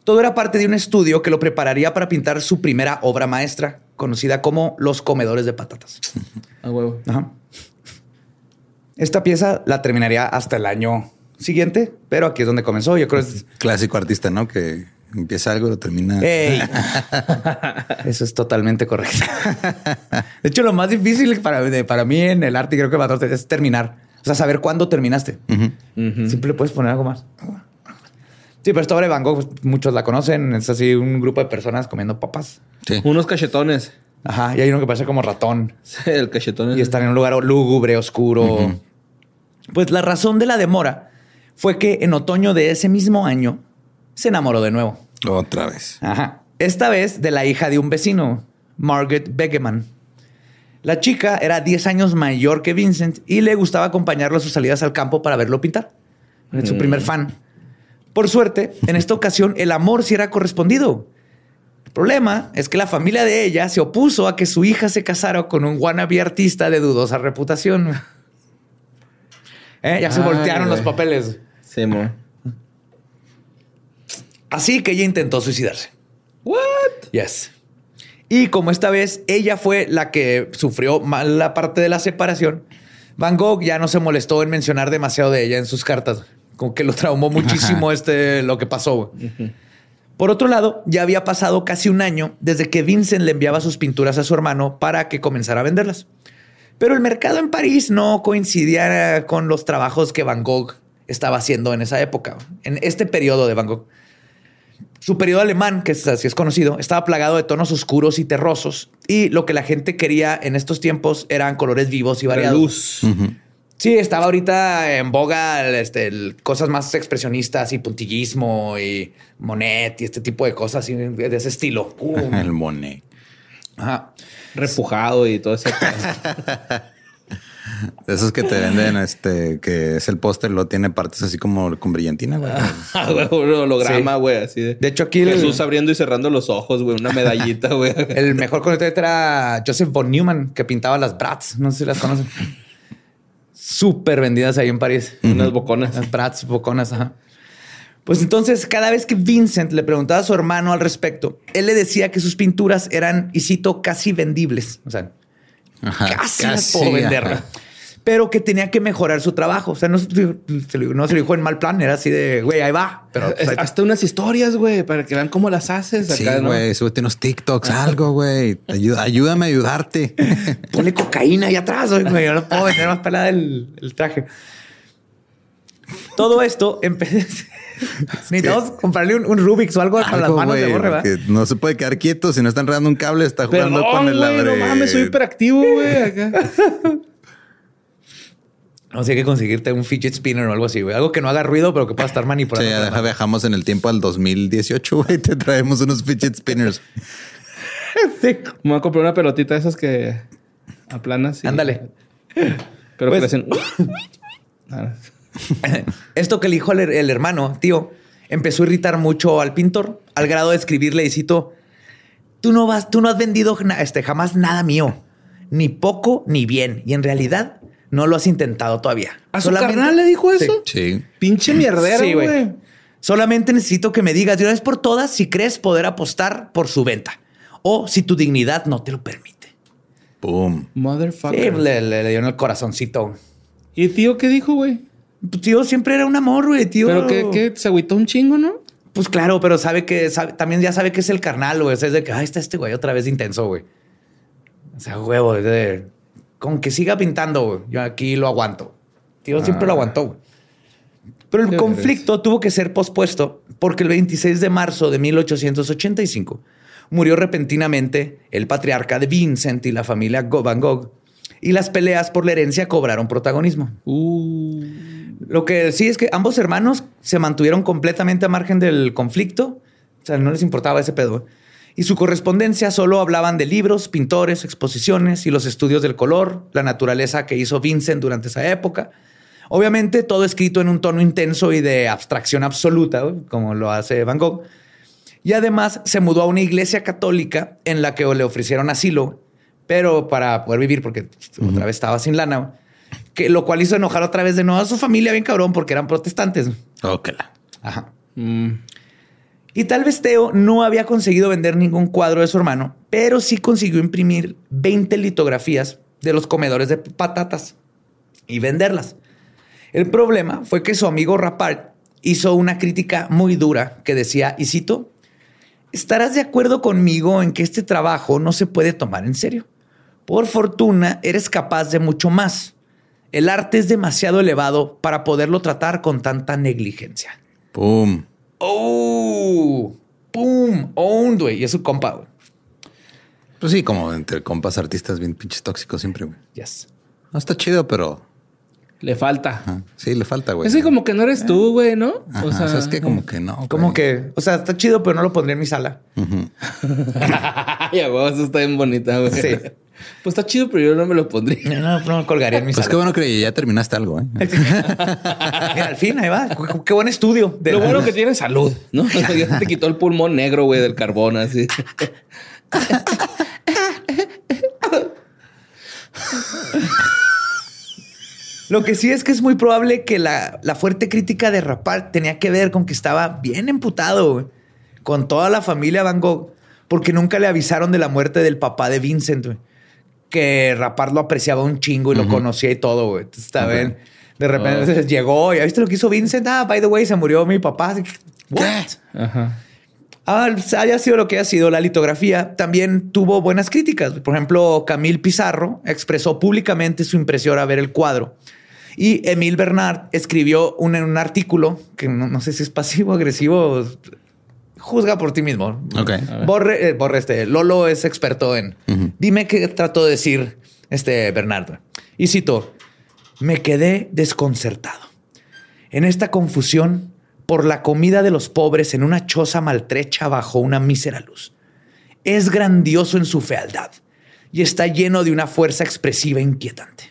Todo era parte de un estudio que lo prepararía para pintar su primera obra maestra, conocida como Los Comedores de Patatas. A huevo. Esta pieza la terminaría hasta el año siguiente, pero aquí es donde comenzó. Yo creo que es clásico artista, ¿no? Que empieza algo y lo termina. Eso es totalmente correcto. De hecho, lo más difícil para, para mí en el arte, creo que es terminar. O sea, saber cuándo terminaste. Siempre le puedes poner algo más. Sí, pero esta obra de Van Gogh, pues, muchos la conocen. Es así un grupo de personas comiendo papas. Sí. Unos cachetones. Ajá. Y hay uno que parece como ratón. Sí, el cachetón. Y están en un lugar lúgubre, oscuro. Pues la razón de la demora fue que en otoño de ese mismo año se enamoró de nuevo. Otra vez. Ajá. Esta vez de la hija de un vecino, Margaret Begeman. La chica era 10 años mayor que Vincent y le gustaba acompañarlo a sus salidas al campo para verlo pintar. Es su primer mm. fan. Por suerte, en esta ocasión el amor sí era correspondido. El problema es que la familia de ella se opuso a que su hija se casara con un wannabe artista de dudosa reputación. ¿Eh? Ya se voltearon los papeles. Sí, amor. Así que ella intentó suicidarse. What? Yes. Y como esta vez ella fue la que sufrió mal la parte de la separación, Van Gogh ya no se molestó en mencionar demasiado de ella en sus cartas como que lo traumó muchísimo este, lo que pasó. Por otro lado, ya había pasado casi un año desde que Vincent le enviaba sus pinturas a su hermano para que comenzara a venderlas. Pero el mercado en París no coincidía con los trabajos que Van Gogh estaba haciendo en esa época, en este periodo de Van Gogh. Su periodo alemán, que así es conocido, estaba plagado de tonos oscuros y terrosos, y lo que la gente quería en estos tiempos eran colores vivos y variados. luz. Sí, estaba ahorita en boga este, cosas más expresionistas y puntillismo y Monet y este tipo de cosas de ese estilo. El Monet. Ajá. Repujado y todo eso. De esos que te venden, este, que es el póster, lo tiene partes así como con brillantina, güey. Ah, un holograma, güey, así de. De hecho, aquí Jesús abriendo y cerrando los ojos, güey, una medallita, güey. el mejor conector era Joseph von Neumann, que pintaba las Bratz. No sé si las conocen súper vendidas ahí en París. Unas boconas. Las brats boconas, ajá. Pues entonces, cada vez que Vincent le preguntaba a su hermano al respecto, él le decía que sus pinturas eran, y cito, casi vendibles. O sea, casi, casi por venderla. Pero que tenía que mejorar su trabajo. O sea, no, se lo- no se lo dijo en mal plan, era así de, güey, ahí va. Pero pues, ahí- hasta unas historias, güey, para que vean cómo las haces Sí, acá, ¿no? güey, súbete unos TikToks, algo, güey. Ayuda- ayúdame a ayudarte. ponle cocaína ahí atrás, güey. Yo no puedo vender más pelada el, el traje. Todo esto empecé. Necesitamos comprarle un, un Rubik's o algo, para las Algo, manos de güey, borre, ¿verdad? no se puede quedar quieto si no está enredando un cable, está jugando Perdón, con el güey, abre. no mames, soy hiperactivo, güey. No sé, hay que conseguirte un fidget spinner o algo así, güey. Algo que no haga ruido, pero que pueda estar Sí, manipulando. ya deja, mano. viajamos en el tiempo al 2018, güey. Te traemos unos fidget spinners. Sí. Me voy a comprar una pelotita de esas que aplanas. y- Ándale. Pero Pues- crecen. Esto que le dijo el, el hermano, tío, empezó a irritar mucho al pintor, al grado de escribirle y cito, tú no vas, tú no has vendido na- este, jamás nada mío, ni poco ni bien, y en realidad no lo has intentado todavía. ¿A su Solamente- carnal le dijo eso? Sí. Pinche mierdero, güey. Solamente necesito que me digas de una vez por todas si crees poder apostar por su venta o si tu dignidad no te lo permite. Boom. Sí, Motherfucker. le, le- le dio en el corazoncito. ¿Y tío qué dijo, güey? Tío siempre era un amor, güey, tío. Pero que, que se agüitó un chingo, ¿no? Pues claro, pero sabe que sabe- también ya sabe que es el carnal, güey. O sea, es de que, ay, está este güey otra vez intenso, güey. O sea, huevo, es de con que siga pintando, güey. Yo aquí lo aguanto. Tío siempre lo aguantó, güey. Pero el conflicto tuvo que ser pospuesto porque el 26 de marzo de 1885 murió repentinamente el patriarca de Vincent y la familia Go- Van Gogh. Y las peleas por la herencia cobraron protagonismo. Uh. Lo que sí es que ambos hermanos se mantuvieron completamente a margen del conflicto. O sea, no les importaba ese pedo. Y su correspondencia solo hablaban de libros, pintores, exposiciones y los estudios del color, la naturaleza que hizo Vincent durante esa época. Obviamente todo escrito en un tono intenso y de abstracción absoluta, como lo hace Van Gogh. Y además se mudó a una iglesia católica en la que le ofrecieron asilo, pero para poder vivir, porque otra vez estaba sin lana, que lo cual hizo enojar otra vez de nuevo a su familia bien cabrón porque eran protestantes. Ok. Ajá. Mm. Y tal vez Teo no había conseguido vender ningún cuadro de su hermano, pero sí consiguió imprimir 20 litografías de los comedores de patatas y venderlas. El problema fue que su amigo Rapart hizo una crítica muy dura que decía, y cito, estarás de acuerdo conmigo en que este trabajo no se puede tomar en serio. Por fortuna, eres capaz de mucho más. El arte es demasiado elevado para poderlo tratar con tanta negligencia. Boom. ¡Oh! ¡Pum! Owned, güey. Y es su compa, güey. Pues sí, como entre compas artistas bien pinches tóxicos siempre, güey. Yes. No está chido, pero Le falta. ajá, sí le falta, güey. Es que como que no eres tú, güey, ¿no? Ajá, o sea, es que como que no. Como güey. que, o sea, está chido, pero no lo pondría en mi sala. Ay, a huevo, eso está bien bonita, güey. Sí. Pues está chido, pero yo no me lo pondría. No, no lo colgaría en mi Pues qué bueno que ya terminaste algo, ¿eh? Mira, al fin, ahí va. Qué- Qué buen estudio. de Lo la- bueno que tiene salud, ¿no? O sea, ya te quitó el pulmón negro, güey, del carbón, así. Lo que sí es que es muy probable que la, la fuerte crítica de Rapart tenía que ver con que estaba bien emputado güey, con toda la familia Van Gogh, porque nunca le avisaron de la muerte del papá de Vincent, güey. Que Rapart lo apreciaba un chingo y lo conocía y todo, güey. Entonces. De repente llegó, ¿ya viste lo que hizo Vincent? Ah, by the way, se murió mi papá. ¿What? Ajá. Ah, haya sido lo que haya sido, la litografía también tuvo buenas críticas. Por ejemplo, Camille Pizarro expresó públicamente su impresión a ver el cuadro. Y Emil Bernard escribió un, un artículo que no, no sé si es pasivo, agresivo. Juzga por ti mismo. Ok. Borre, eh, borre este. Lolo es experto en. Dime qué trató de decir este Bernardo. Y cito: Me quedé desconcertado. En esta confusión por la comida de los pobres en una choza maltrecha bajo una mísera luz. Es grandioso en su fealdad y está lleno de una fuerza expresiva inquietante.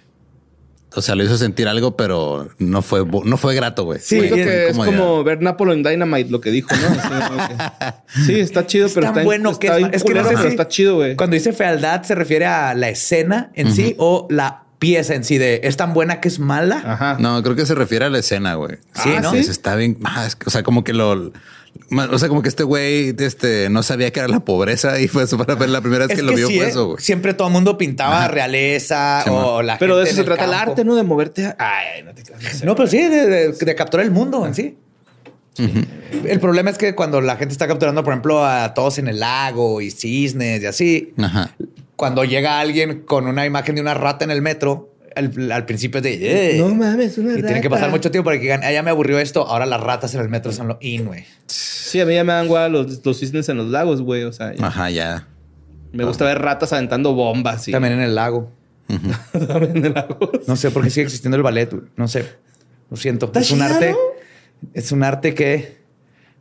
O sea, lo hizo sentir algo, pero no fue, no fue grato, güey. Sí, Fue que es como ver Napoleon Dynamite, lo que dijo, ¿no? Así como que- sí, está chido, pero tan está bueno que está es, que no culero, sé pero si- está chido, güey. Cuando dice fealdad se refiere a la escena en sí o la pieza en sí de es tan buena que es mala. Ajá. No, creo que se refiere a la escena, güey. Sí, Ah, ¿no? sí, Está bien. ah, es que, o sea, como que lo. O sea, como que este güey este, no sabía que era la pobreza y fue eso para ver la primera vez Es que, lo vio sí, fue ¿eh? eso, güey. Siempre todo el mundo pintaba realeza Sí, o man. la Pero de gente eso se trata el arte, ¿no? De moverte. a- Ay, no te creas. no pero sí, de, de- de capturar el mundo en sí. El problema es que cuando la gente está capturando, por ejemplo, a todos en el lago y cisnes y así, Ajá. cuando llega alguien con una imagen de una rata en el metro, al, al principio es de... "Eh". No mames, una Y tiene que rata. pasar mucho tiempo para que digan, ah, ya me aburrió esto, ahora las ratas en el metro son lo in, güey. Sí, a mí ya me dan guada los, los cisnes en los lagos, güey. O sea, ya- Ajá, ya. me gusta ver ratas aventando bombas. Y... También en el lago. También en el lago. No sé por qué sigue existiendo el ballet, güey. No sé. Lo siento. ¿Está Es un chido, arte. Es un arte que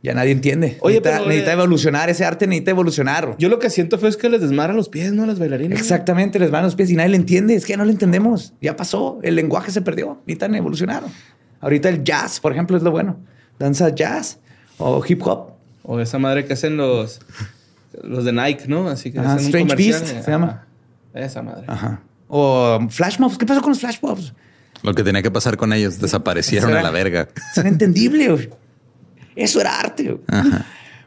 ya nadie entiende. Oye, necesita, pero, necesita eh, evolucionar. Ese arte necesita evolucionar. Yo lo que siento fue es que les desmadran los pies, ¿no? A las bailarinas. Exactamente, les van los pies y nadie le entiende. Es que no lo entendemos. Ya pasó. El lenguaje se perdió. Necesitan evolucionar. Ahorita el jazz, por ejemplo, es lo bueno. Danza jazz o hip hop. O esa madre que hacen los, los de Nike, ¿no? Así que Ajá, hacen un Strange comercial. Beast se llama. Esa madre. Ajá. O flash mobs. ¿Qué pasó con los flash mobs? Lo que tenía que pasar con ellos, desaparecieron a la verga. Es inentendible. Eso era arte.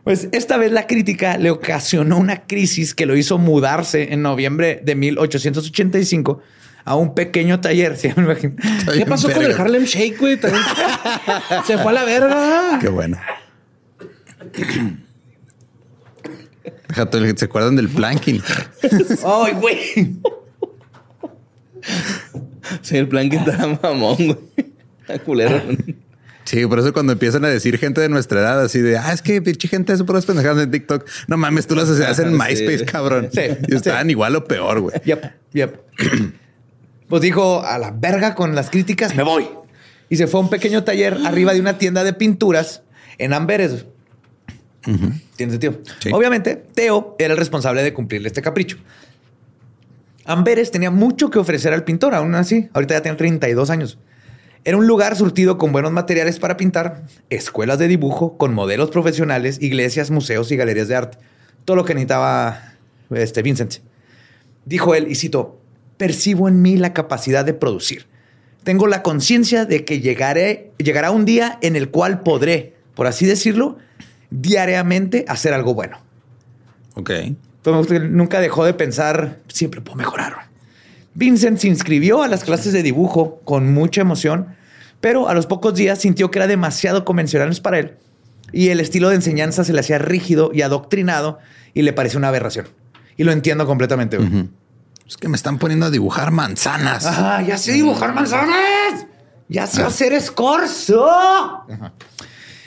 Pues esta vez la crítica le ocasionó una crisis que lo hizo mudarse en noviembre de 1885 a un pequeño taller. ¿Qué pasó con el. Harlem Shake, güey? Se fue a la verga. Qué bueno. ¿Se acuerdan del planking? ¡Ay, güey! Sí, el plan que está mamón, güey. Está culero. Sí, por eso cuando empiezan a decir gente de nuestra edad así de, ah, es que pinche gente hace puras pendejadas en TikTok. No mames, tú las hacías en Sí. MySpace, cabrón. Sí. Y estaban igual o peor, güey. Yep, yep. Pues dijo, a la verga con las críticas, me voy. Y se fue a un pequeño taller arriba de una tienda de pinturas en Amberes. ¿Tiene sentido? Sí. Obviamente, Teo era el responsable de cumplirle este capricho. Amberes tenía mucho que ofrecer al pintor, aún así. Ahorita ya tiene 32 años. Era un lugar surtido con buenos materiales para pintar, escuelas de dibujo, con modelos profesionales, iglesias, museos y galerías de arte. Todo lo que necesitaba este Vincent. Dijo él, y cito, percibo en mí la capacidad de producir. Tengo la conciencia de que llegaré, llegará un día en el cual podré, por así decirlo, diariamente hacer algo bueno. Ok. Entonces, nunca dejó de pensar, siempre puedo mejorar. Vincent se inscribió a las clases de dibujo con mucha emoción, pero a los pocos días sintió que era demasiado convencionales para él y el estilo de enseñanza se le hacía rígido y adoctrinado y le pareció una aberración. Y lo entiendo completamente. güey. Es que me están poniendo a dibujar manzanas. Ajá, ya sé dibujar manzanas. Ya sé hacer escorzo.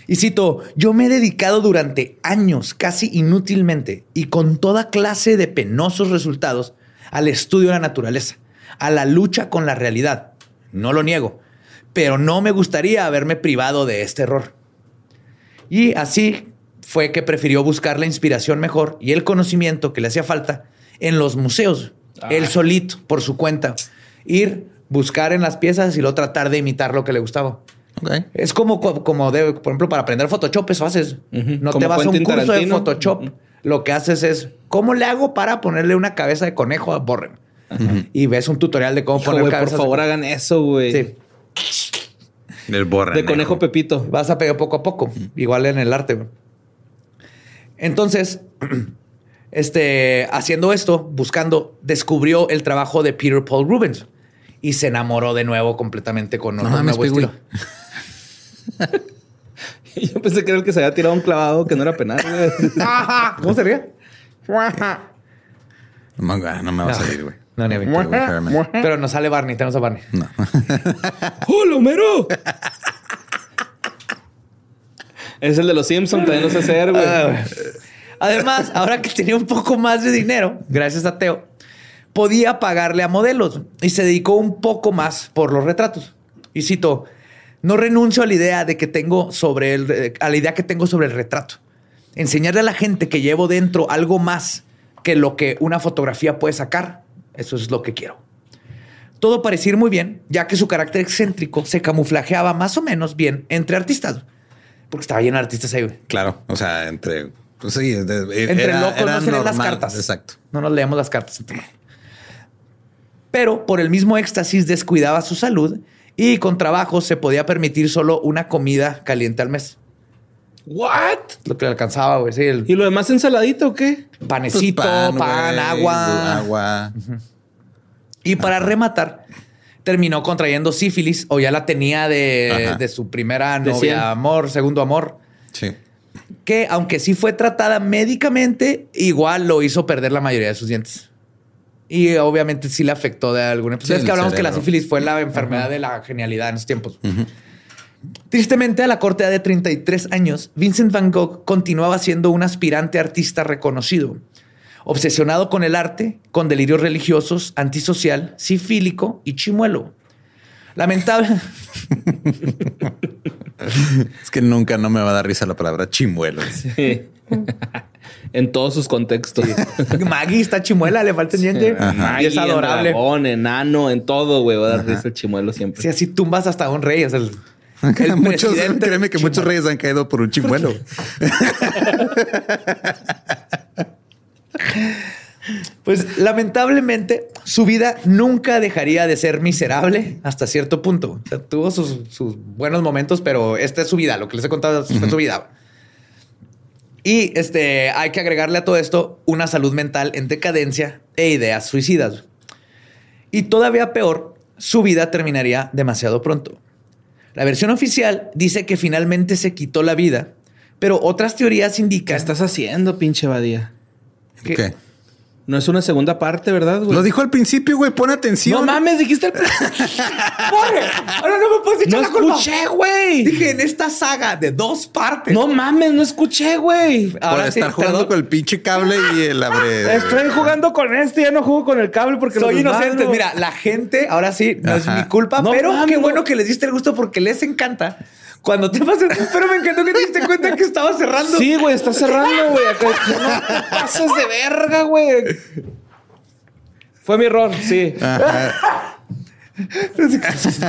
Y cito, yo me he dedicado durante años, casi inútilmente y con toda clase de penosos resultados, al estudio de la naturaleza, a la lucha con la realidad. No lo niego, pero no me gustaría haberme privado de este error. Y así fue que prefirió buscar la inspiración mejor y el conocimiento que le hacía falta en los museos. Él solito, por su cuenta. Ir, buscar en las piezas y luego tratar de imitar lo que le gustaba. Es como, como de, por ejemplo, para aprender Photoshop, eso haces. Ujú. No Como te vas a un curso de Tarantino. Photoshop. Ujú. Lo que haces es, ¿cómo le hago para ponerle una cabeza de conejo a Borren? Y ves un tutorial de cómo Hijo, poner por cabezas de favor, hagan eso, güey. Sí. Del borre. De conejo Pepito. Vas a pegar poco a poco, igual en el arte. güey. Entonces, este, haciendo esto, buscando, descubrió el trabajo de Peter Paul Rubens y se enamoró de nuevo completamente con un mames, nuevo estilo. Yo pensé que era el que se había tirado un clavado que no era penal, güey. ¿Cómo sería? No, me- no me va a salir, güey. No, ni a mí. Güey. Pero nos sale Barney, tenemos a Barney. No. ¡Hola, Homero! es el de los Simpsons, también lo sé hacer, güey. Ah, Además, ahora que tenía un poco más de dinero, gracias a Teo, podía pagarle a modelos y se dedicó un poco más por los retratos. Y cito, no renuncio a la idea de que tengo sobre el, a la idea que tengo sobre el retrato. Enseñarle a la gente que llevo dentro algo más que lo que una fotografía puede sacar. Eso es lo que quiero. Todo parecía ir muy bien, ya que su carácter excéntrico se camuflajeaba más o menos bien entre artistas. Porque estaba lleno de artistas ahí. güey. Claro. O sea, entre. Pues sí, de- Entre era- locos era no se leen las cartas. Exacto. No nos leemos las cartas. pero por el mismo éxtasis descuidaba su salud y con trabajo se podía permitir solo una comida caliente al mes. ¿What? Lo que le alcanzaba, güey. Sí, el ¿Y lo demás ensaladito o qué? panecito, Pues pan, agua. Agua. Y para rematar, terminó contrayendo sífilis o ya la tenía de, de su primera novia, amor, segundo amor. Sí. Que aunque sí fue tratada médicamente, igual lo hizo perder la mayoría de sus dientes. Y obviamente sí le afectó de alguna. Pues Sí, es que hablamos que la sífilis fue la enfermedad de la genialidad en esos tiempos. Tristemente, a la corta edad de 33 años, Vincent Van Gogh continuaba siendo un aspirante artista reconocido, obsesionado con el arte, con delirios religiosos, antisocial, sifílico y chimuelo. Lamentable. Es que nunca no me va a dar risa la palabra chimuelo. en todos sus contextos. Maggie está chimuela, le falta un diente. Y es Maggie, adorable. dragón, enano, en todo, güey. Va a dar risa el chimuelo siempre. Si así tumbas hasta un rey, es el, el muchos, créeme que muchos reyes han caído por un chimuelo. Pues lamentablemente su vida nunca dejaría de ser miserable hasta cierto punto. O sea, tuvo sus, sus buenos momentos, pero esta es su vida. Lo que les he contado es fue su vida. Y este, hay que agregarle a todo esto una salud mental en decadencia e ideas suicidas. Y todavía peor, su vida terminaría demasiado pronto. La versión oficial dice que finalmente se quitó la vida, pero otras teorías ¿Qué indican estás haciendo, pinche Badía? ¿Qué? No es una segunda parte, ¿verdad, güey? Lo dijo al principio, güey. Pon atención. No mames, dijiste el... ¡Porre! Ahora no me puedes echar No la culpa. escuché, güey. Dije en esta saga de dos partes. No mames, no escuché, güey. Por Ahora sí, estar jugando con el pinche cable y el abre. Estoy jugando con este, ya no juego con el cable porque Soy inocente. Mira, la gente, ahora sí, no es mi culpa, No pero qué no. bueno que les diste el gusto porque les encanta. Cuando te pasas, pero me encantó que te diste cuenta que estaba cerrando. Sí, güey, está cerrando, güey. Acá- No te pases de verga, güey. Fue mi error, sí. Ajá.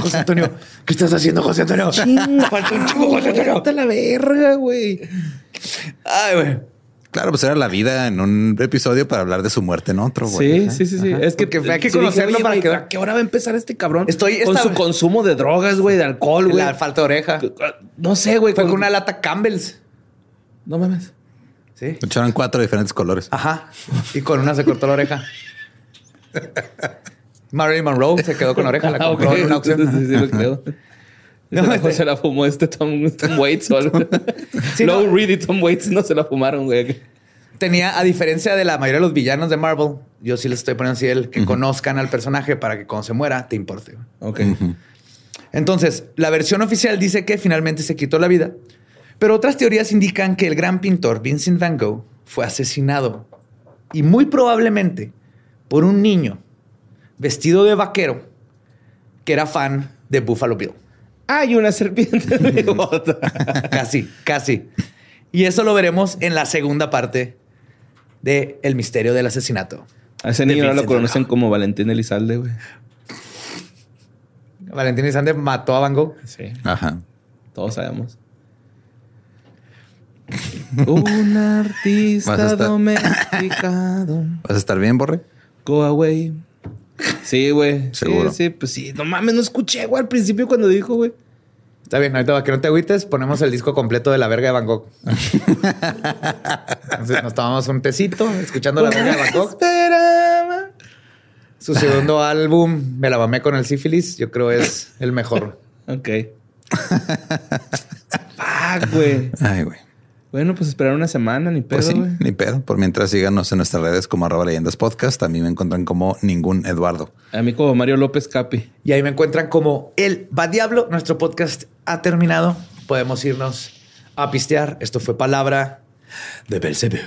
José Antonio, ¿qué estás haciendo, José Antonio? Falta un chico, José Antonio. Vete a la verga, güey. Ay, güey. Claro, pues era la vida en un episodio para hablar de su muerte en otro, güey. Sí, sí, sí, sí. Es que Porque hay que sí conocerlo para que- ¿A qué hora va a empezar este cabrón? Estoy- con esta- su consumo de drogas, güey, de alcohol, güey. La falta de oreja. No sé, güey. Fue con una lata Campbell's. No mames. Sí. Eran cuatro diferentes colores. Ajá. Y con una se cortó la oreja. Marilyn Monroe se quedó con la oreja, la Ah, compró ok. en una opción. Sí, sí, lo creo. No, este- se la fumó este Tom, Tom Waits o algo. Sí, Low no. Reed y Tom Waits no se la fumaron, güey. Tenía, a diferencia de la mayoría de los villanos de Marvel, yo sí les estoy poniendo así el que conozcan al personaje para que cuando se muera te importe. Ok. Entonces, la versión oficial dice que finalmente se quitó la vida, pero otras teorías indican que el gran pintor Vincent Van Gogh fue asesinado y muy probablemente por un niño vestido de vaquero que era fan de Buffalo Bill. Hay una serpiente en mi bota. Casi, casi. Y eso lo veremos en la segunda parte de El misterio del asesinato. A ese De niño ahora lo conocen Gogh. como Valentín Elizalde, güey. Valentín Elizalde mató a Van Gogh. Sí. Ajá. Todos sabemos. Un Vas a artista estar- domesticado. ¿Vas a estar bien, Borre? Go away. Sí, güey. Seguro. Sí, sí, pues sí. No mames, no escuché, güey, al principio cuando dijo, güey. Está bien, ahorita que no te agüites, ponemos el disco completo de la verga de Van Gogh. Entonces, nos tomamos un tecito escuchando la verga de Van Gogh. Esperaba. Su segundo álbum, Me la mamé con el sífilis, yo creo es el mejor. Ok. Fuck, güey. Ay, güey. Bueno, pues esperar una semana, ni pedo, Pues sí, ni pedo. Por mientras síganos en nuestras redes como arroba leyendas podcast. También me encuentran como ningún Eduardo. A mí como Mario López Capi. Y ahí me encuentran como El Va Diablo. Nuestro podcast ha terminado. Podemos irnos a pistear. Esto fue palabra de Belzebú.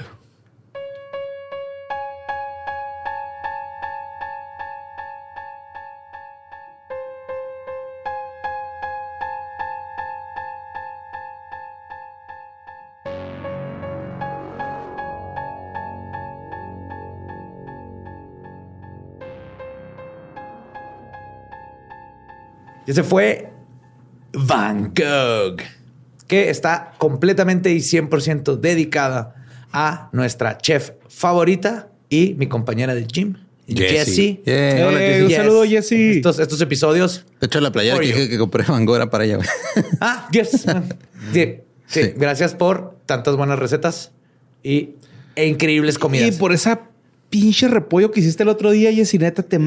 Ese fue Van Gogh, que está completamente y 100% dedicada a nuestra chef favorita y mi compañera de gym, Jesse. Yeah. Hola, Jesse. Un saludo, Jesse. Estos, estos episodios. De hecho, la playera que dije que compré Mango era para ella. Ah, yes. Sí, sí. Sí. Gracias por tantas buenas recetas y e increíbles comidas. Y por esa pinche repollo que hiciste el otro día, Jessy, neta, te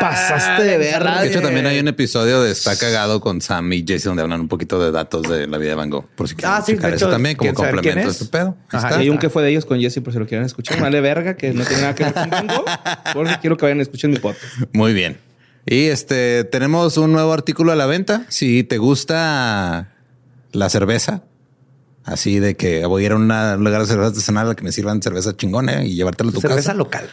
pasaste de ver. De hecho, también hay un episodio de Está Cagado con Sam y Jesse donde hablan un poquito de datos de la vida de Van Gogh. Por si quieren Ah, sí, de eso hecho, también como ¿quién sabe complemento es? este pedo. Ahí Ajá, está. Y hay un que fue de ellos con Jesse, por si lo quieren escuchar. Vale verga, que no tiene nada que ver con Mango. Porque quiero que vayan a escuchar mi podcast. Muy bien. Y este tenemos un nuevo artículo a la venta. Si te gusta la cerveza, así de que voy a ir a una- un lugar de cerveza artesanal a que me sirvan cerveza chingona y llevártela a tu cerveza casa. local.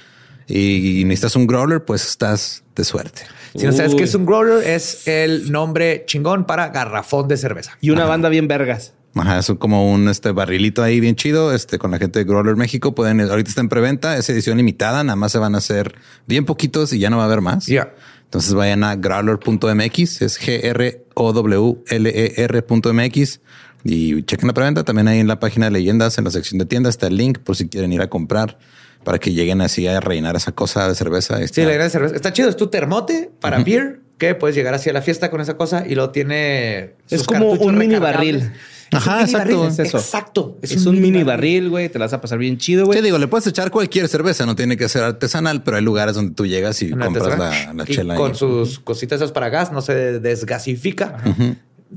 Y, necesitas un growler, pues estás de suerte. Si no sabes Uy. qué es un growler, es el nombre chingón para garrafón de cerveza. Y una banda bien vergas. Ajá, es como un este barrilito ahí bien chido. Este con la gente de Growler México pueden ahorita está en preventa, es edición limitada, nada más se van a hacer bien poquitos y ya no va a haber más. Ya. Entonces vayan a growler.mx, es G R O W L E R.mx y chequen la preventa. También ahí en la página de leyendas, en la sección de tiendas, está el link por si quieren ir a comprar para que lleguen así a rellenar esa cosa de cerveza. Sí, Está- la gran cerveza. Está chido. Es tu termote para beer que puedes llegar así a la fiesta con esa cosa y lo tiene. Es como un mini barril. Es Ajá, un mini exacto, barril. es eso. Exacto. Es, un, mini barril, güey. Te la vas a pasar bien chido, Sí, güey. digo, le puedes echar cualquier cerveza, no tiene que ser artesanal, pero hay lugares donde tú llegas y Una compras la, la Y chela. con ahí. sus cositas esas para gas, no se desgasifica.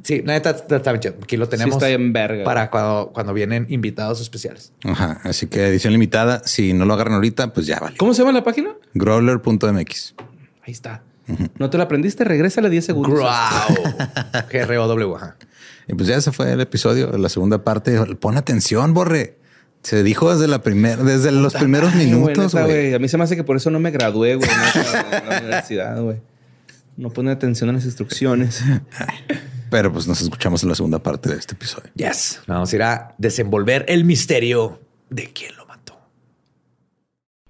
Sí, la neta está está bien chido. Aquí lo tenemos está bien verga, para cuando, cuando vienen invitados especiales. Ajá, así que edición limitada. Si no lo agarran ahorita, pues ya vale. ¿Cómo se llama la página? Growler.mx. Ahí está. ¿No te la aprendiste? Regrésale 10 segundos. Wow. G-R-O-W. ajá. Y pues ya ese fue el episodio, la segunda parte. Pon atención, Borre. Se dijo desde la primera, desde los primeros Ay, güey, minutos, neta, güey. A mí se me hace que por eso no me gradué, güey, neta, en la universidad, güey. No pone atención a las instrucciones. Pero pues nos escuchamos en la segunda parte de este episodio. Yes. Vamos a ir a desenvolver el misterio de quién lo mató.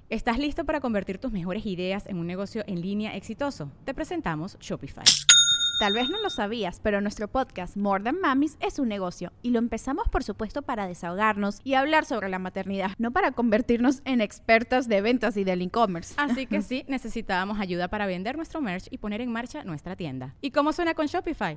¿Estás listo para convertir tus mejores ideas en un negocio en línea exitoso? Te presentamos Shopify. Tal vez no lo sabías, pero nuestro podcast More Than Mamis es un negocio y lo empezamos por supuesto para desahogarnos y hablar sobre la maternidad, no para convertirnos en expertas de ventas y del e-commerce. Así que sí, necesitábamos ayuda para vender nuestro merch y poner en marcha nuestra tienda. ¿Y cómo suena con Shopify?